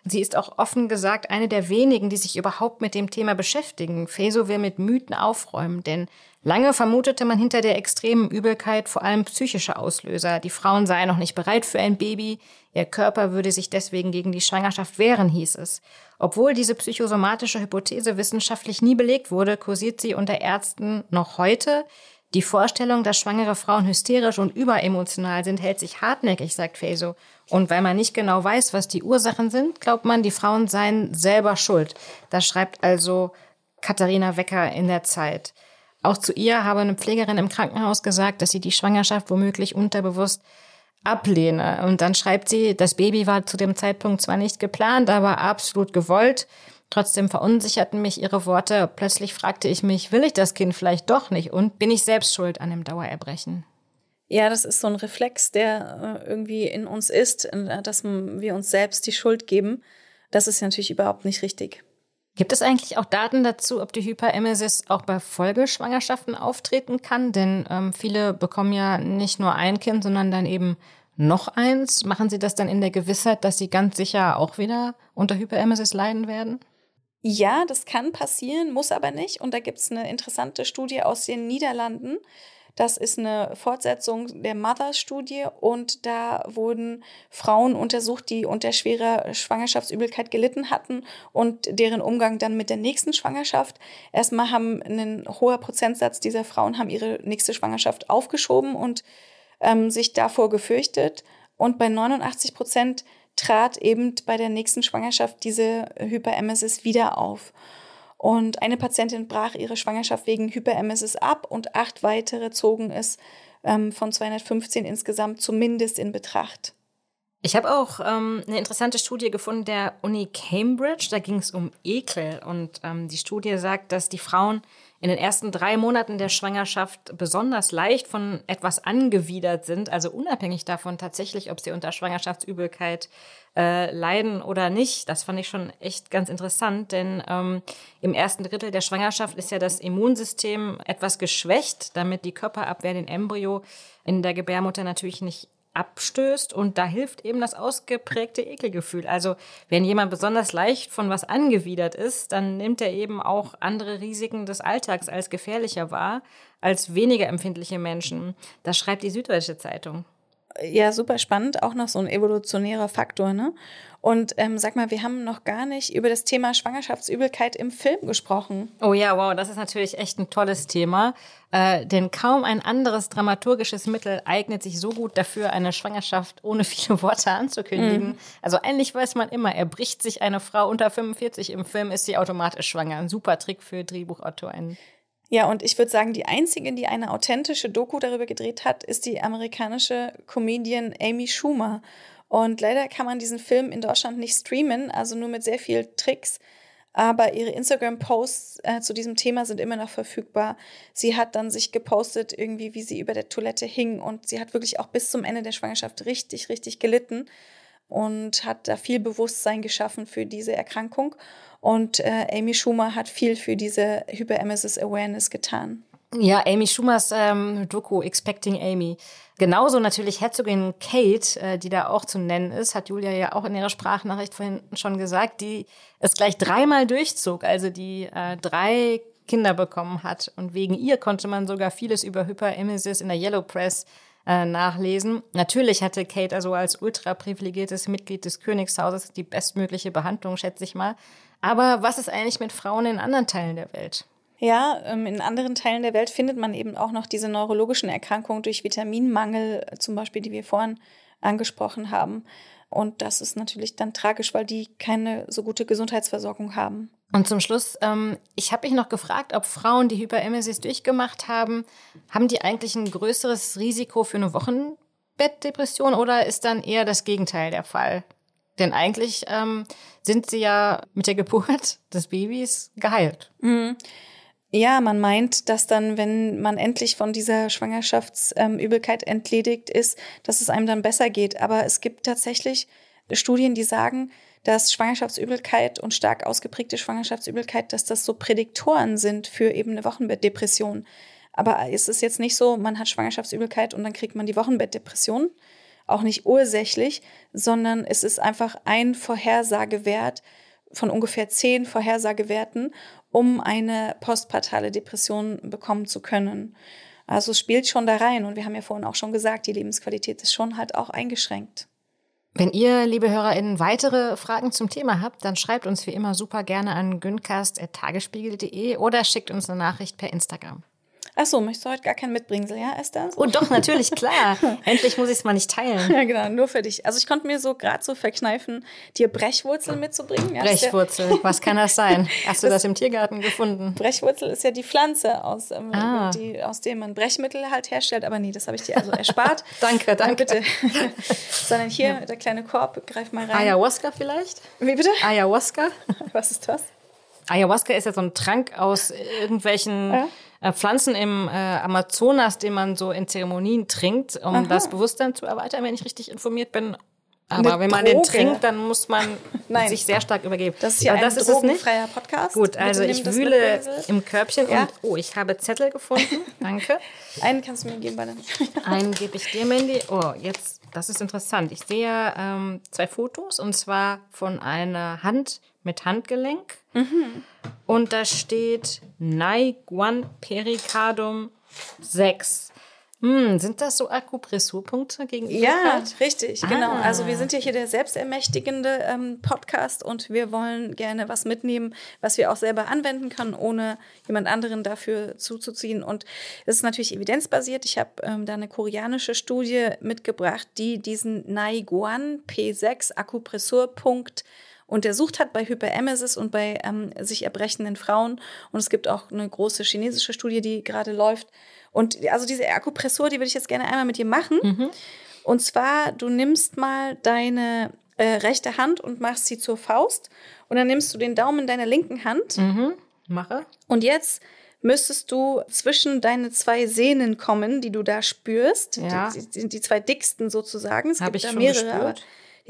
Sie ist auch offen gesagt eine der wenigen, die sich überhaupt mit dem Thema beschäftigen. Feso will mit Mythen aufräumen, denn lange vermutete man hinter der extremen Übelkeit vor allem psychische Auslöser. Die Frauen seien noch nicht bereit für ein Baby, ihr Körper würde sich deswegen gegen die Schwangerschaft wehren, hieß es. Obwohl diese psychosomatische Hypothese wissenschaftlich nie belegt wurde, kursiert sie unter Ärzten noch heute. Die Vorstellung, dass schwangere Frauen hysterisch und überemotional sind, hält sich hartnäckig, sagt Feso. Und weil man nicht genau weiß, was die Ursachen sind, glaubt man, die Frauen seien selber schuld. Das schreibt also Katharina Wecker in der Zeit. Auch zu ihr habe eine Pflegerin im Krankenhaus gesagt, dass sie die Schwangerschaft womöglich unterbewusst ablehne. Und dann schreibt sie, das Baby war zu dem Zeitpunkt zwar nicht geplant, aber absolut gewollt. Trotzdem verunsicherten mich ihre Worte. Plötzlich fragte ich mich, will ich das Kind vielleicht doch nicht und bin ich selbst schuld an dem Dauererbrechen? Ja, das ist so ein Reflex, der äh, irgendwie in uns ist, dass wir uns selbst die Schuld geben. Das ist natürlich überhaupt nicht richtig. Gibt es eigentlich auch Daten dazu, ob die Hyperemesis auch bei Folgeschwangerschaften auftreten kann? Denn ähm, viele bekommen ja nicht nur ein Kind, sondern dann eben noch eins. Machen Sie das dann in der Gewissheit, dass Sie ganz sicher auch wieder unter Hyperemesis leiden werden? Ja, das kann passieren, muss aber nicht. Und da gibt es eine interessante Studie aus den Niederlanden, das ist eine Fortsetzung der Mothers-Studie und da wurden Frauen untersucht, die unter schwerer Schwangerschaftsübelkeit gelitten hatten und deren Umgang dann mit der nächsten Schwangerschaft. Erstmal haben ein hoher Prozentsatz dieser Frauen haben ihre nächste Schwangerschaft aufgeschoben und ähm, sich davor gefürchtet. Und bei 89 Prozent trat eben bei der nächsten Schwangerschaft diese Hyperemesis wieder auf. Und eine Patientin brach ihre Schwangerschaft wegen Hyperemesis ab und acht weitere zogen es ähm, von 215 insgesamt zumindest in Betracht. Ich habe auch ähm, eine interessante Studie gefunden der Uni Cambridge. Da ging es um Ekel. Und ähm, die Studie sagt, dass die Frauen in den ersten drei Monaten der Schwangerschaft besonders leicht von etwas angewidert sind, also unabhängig davon tatsächlich, ob sie unter Schwangerschaftsübelkeit äh, leiden oder nicht. Das fand ich schon echt ganz interessant, denn ähm, im ersten Drittel der Schwangerschaft ist ja das Immunsystem etwas geschwächt, damit die Körperabwehr den Embryo in der Gebärmutter natürlich nicht abstößt und da hilft eben das ausgeprägte Ekelgefühl. Also wenn jemand besonders leicht von was angewidert ist, dann nimmt er eben auch andere Risiken des Alltags als gefährlicher wahr als weniger empfindliche Menschen. Das schreibt die Süddeutsche Zeitung. Ja, super spannend, auch noch so ein evolutionärer Faktor, ne? Und ähm, sag mal, wir haben noch gar nicht über das Thema Schwangerschaftsübelkeit im Film gesprochen. Oh ja, wow, das ist natürlich echt ein tolles Thema. Äh, denn kaum ein anderes dramaturgisches Mittel eignet sich so gut dafür, eine Schwangerschaft ohne viele Worte anzukündigen. Mhm. Also eigentlich weiß man immer, er bricht sich eine Frau unter 45 im Film, ist sie automatisch schwanger. Ein super Trick für DrehbuchautorInnen. Ja, und ich würde sagen, die einzige, die eine authentische Doku darüber gedreht hat, ist die amerikanische Comedian Amy Schumer. Und leider kann man diesen Film in Deutschland nicht streamen, also nur mit sehr viel Tricks. Aber ihre Instagram-Posts äh, zu diesem Thema sind immer noch verfügbar. Sie hat dann sich gepostet, irgendwie, wie sie über der Toilette hing. Und sie hat wirklich auch bis zum Ende der Schwangerschaft richtig, richtig gelitten und hat da viel Bewusstsein geschaffen für diese Erkrankung. Und äh, Amy Schumer hat viel für diese Hyperemesis Awareness getan. Ja, Amy Schumers ähm, Doku Expecting Amy. Genauso natürlich Herzogin Kate, äh, die da auch zu nennen ist, hat Julia ja auch in ihrer Sprachnachricht vorhin schon gesagt, die es gleich dreimal durchzog, also die äh, drei Kinder bekommen hat. Und wegen ihr konnte man sogar vieles über Hyperemesis in der Yellow Press äh, nachlesen. Natürlich hatte Kate also als ultra privilegiertes Mitglied des Königshauses die bestmögliche Behandlung, schätze ich mal. Aber was ist eigentlich mit Frauen in anderen Teilen der Welt? Ja, ähm, in anderen Teilen der Welt findet man eben auch noch diese neurologischen Erkrankungen durch Vitaminmangel, zum Beispiel, die wir vorhin angesprochen haben. Und das ist natürlich dann tragisch, weil die keine so gute Gesundheitsversorgung haben. Und zum Schluss, ähm, ich habe mich noch gefragt, ob Frauen, die Hyperemesis durchgemacht haben, haben die eigentlich ein größeres Risiko für eine Wochenbettdepression oder ist dann eher das Gegenteil der Fall? Denn eigentlich ähm, sind sie ja mit der Geburt des Babys geheilt. Mhm. Ja, man meint, dass dann, wenn man endlich von dieser Schwangerschaftsübelkeit ähm, entledigt ist, dass es einem dann besser geht. Aber es gibt tatsächlich Studien, die sagen, dass Schwangerschaftsübelkeit und stark ausgeprägte Schwangerschaftsübelkeit, dass das so Prädiktoren sind für eben eine Wochenbettdepression. Aber es ist jetzt nicht so, man hat Schwangerschaftsübelkeit und dann kriegt man die Wochenbettdepression. Auch nicht ursächlich, sondern es ist einfach ein Vorhersagewert von ungefähr zehn Vorhersagewerten um eine postpartale Depression bekommen zu können. Also es spielt schon da rein und wir haben ja vorhin auch schon gesagt, die Lebensqualität ist schon halt auch eingeschränkt. Wenn ihr, liebe HörerInnen, weitere Fragen zum Thema habt, dann schreibt uns wie immer super gerne an güncast.tagesspiegel.de oder schickt uns eine Nachricht per Instagram. Ach so, möchtest du heute gar kein Mitbringsel, ja, Esther? Oh doch, natürlich, klar. Endlich muss ich es mal nicht teilen. Ja, genau, nur für dich. Also ich konnte mir so gerade so verkneifen, dir Brechwurzel mitzubringen. Ja, Brechwurzel, was kann das sein? Hast du das, das, im Tiergarten gefunden? Brechwurzel ist ja die Pflanze, aus, ähm, ah. die, aus dem man Brechmittel halt herstellt. Aber nee, das habe ich dir also erspart. danke, danke. Bitte. Sondern hier, ja. der kleine Korb, greif mal rein. Ayahuasca vielleicht? Wie bitte? Ayahuasca. was ist das? Ayahuasca ist ja so ein Trank aus irgendwelchen... Ja? Äh, Pflanzen im äh, Amazonas, den man so in Zeremonien trinkt, um Aha. das Bewusstsein zu erweitern, wenn ich richtig informiert bin. Aber Eine wenn man Droge. den trinkt, dann muss man sich sehr stark übergeben. Das ist ja ein das drogenfreier Podcast. Gut, also ich wühle im Körbchen ja. und oh, ich habe Zettel gefunden. Danke. Einen kannst du mir geben, bitte. Einen gebe ich dir, Mandy. Oh, jetzt, das ist interessant. Ich sehe ähm, zwei Fotos und zwar von einer Hand mit Handgelenk. Mhm. Und da steht Naiguan Pericardum 6. Hm, sind das so Akupressurpunkte gegen Ja, richtig, ah. genau. Also wir sind ja hier der selbstermächtigende ähm, Podcast und wir wollen gerne was mitnehmen, was wir auch selber anwenden können, ohne jemand anderen dafür zuzuziehen. Und es ist natürlich evidenzbasiert. Ich habe ähm, da eine koreanische Studie mitgebracht, die diesen Naiguan P6 Akupressurpunkt untersucht hat bei Hyperemesis und bei ähm, sich erbrechenden Frauen. Und es gibt auch eine große chinesische Studie, die gerade läuft. Und also diese Akupressur, die würde ich jetzt gerne einmal mit dir machen. Mhm. Und zwar, du nimmst mal deine äh, rechte Hand und machst sie zur Faust. Und dann nimmst du den Daumen deiner linken Hand. Mhm. Mache. Und jetzt müsstest du zwischen deine zwei Sehnen kommen, die du da spürst. Ja. Die, die, die zwei dicksten sozusagen. Es Hab gibt ich da mehrere. Gespürt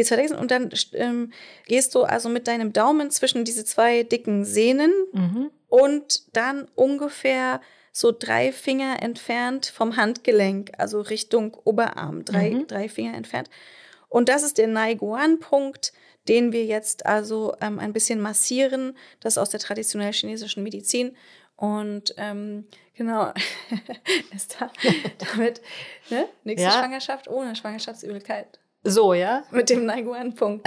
zwei dicksten. Und dann ähm, gehst du also mit deinem Daumen zwischen diese zwei dicken Sehnen mhm. und dann ungefähr so drei Finger entfernt vom Handgelenk, also Richtung Oberarm, drei, mhm. drei Finger entfernt. Und das ist der Naiguan-Punkt, den wir jetzt also ähm, ein bisschen massieren. Das aus der traditionell chinesischen Medizin. Und ähm, genau, ist da damit ne? nächste ja. Schwangerschaft ohne Schwangerschaftsübelkeit. So, ja? Mit dem Naiguan-Punkt.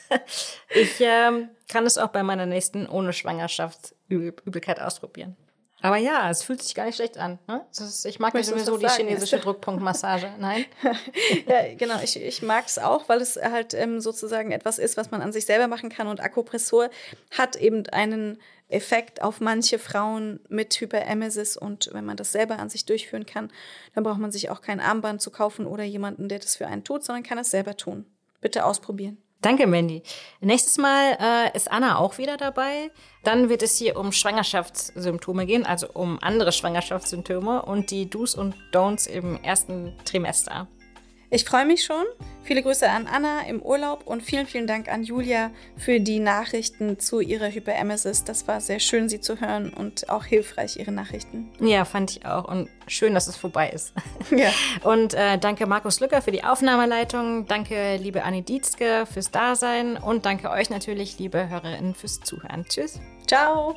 ich ähm, kann es auch bei meiner nächsten ohne Schwangerschaftsübelkeit ausprobieren. Aber ja, es fühlt sich gar nicht schlecht an. Ne? Ist, ich mag ja sowieso die sagen, chinesische Druckpunktmassage. Nein? ja, genau. Ich, ich mag es auch, weil es halt ähm, sozusagen etwas ist, was man an sich selber machen kann. Und Akupressur hat eben einen Effekt auf manche Frauen mit Hyperemesis. Und wenn man das selber an sich durchführen kann, dann braucht man sich auch kein Armband zu kaufen oder jemanden, der das für einen tut, sondern kann es selber tun. Bitte ausprobieren. Danke, Mandy. Nächstes Mal äh, ist Anna auch wieder dabei. Dann wird es hier um Schwangerschaftssymptome gehen, also um andere Schwangerschaftssymptome und die Do's und Don'ts im ersten Trimester. Ich freue mich schon. Viele Grüße an Anna im Urlaub und vielen, vielen Dank an Julia für die Nachrichten zu ihrer Hyperemesis. Das war sehr schön, sie zu hören und auch hilfreich, ihre Nachrichten. Ja, fand ich auch. Und schön, dass es vorbei ist. Ja. Und äh, danke Markus Lücker für die Aufnahmeleitung. Danke, liebe Anni Dietzke, fürs Dasein. Und danke euch natürlich, liebe Hörerinnen, fürs Zuhören. Tschüss. Ciao.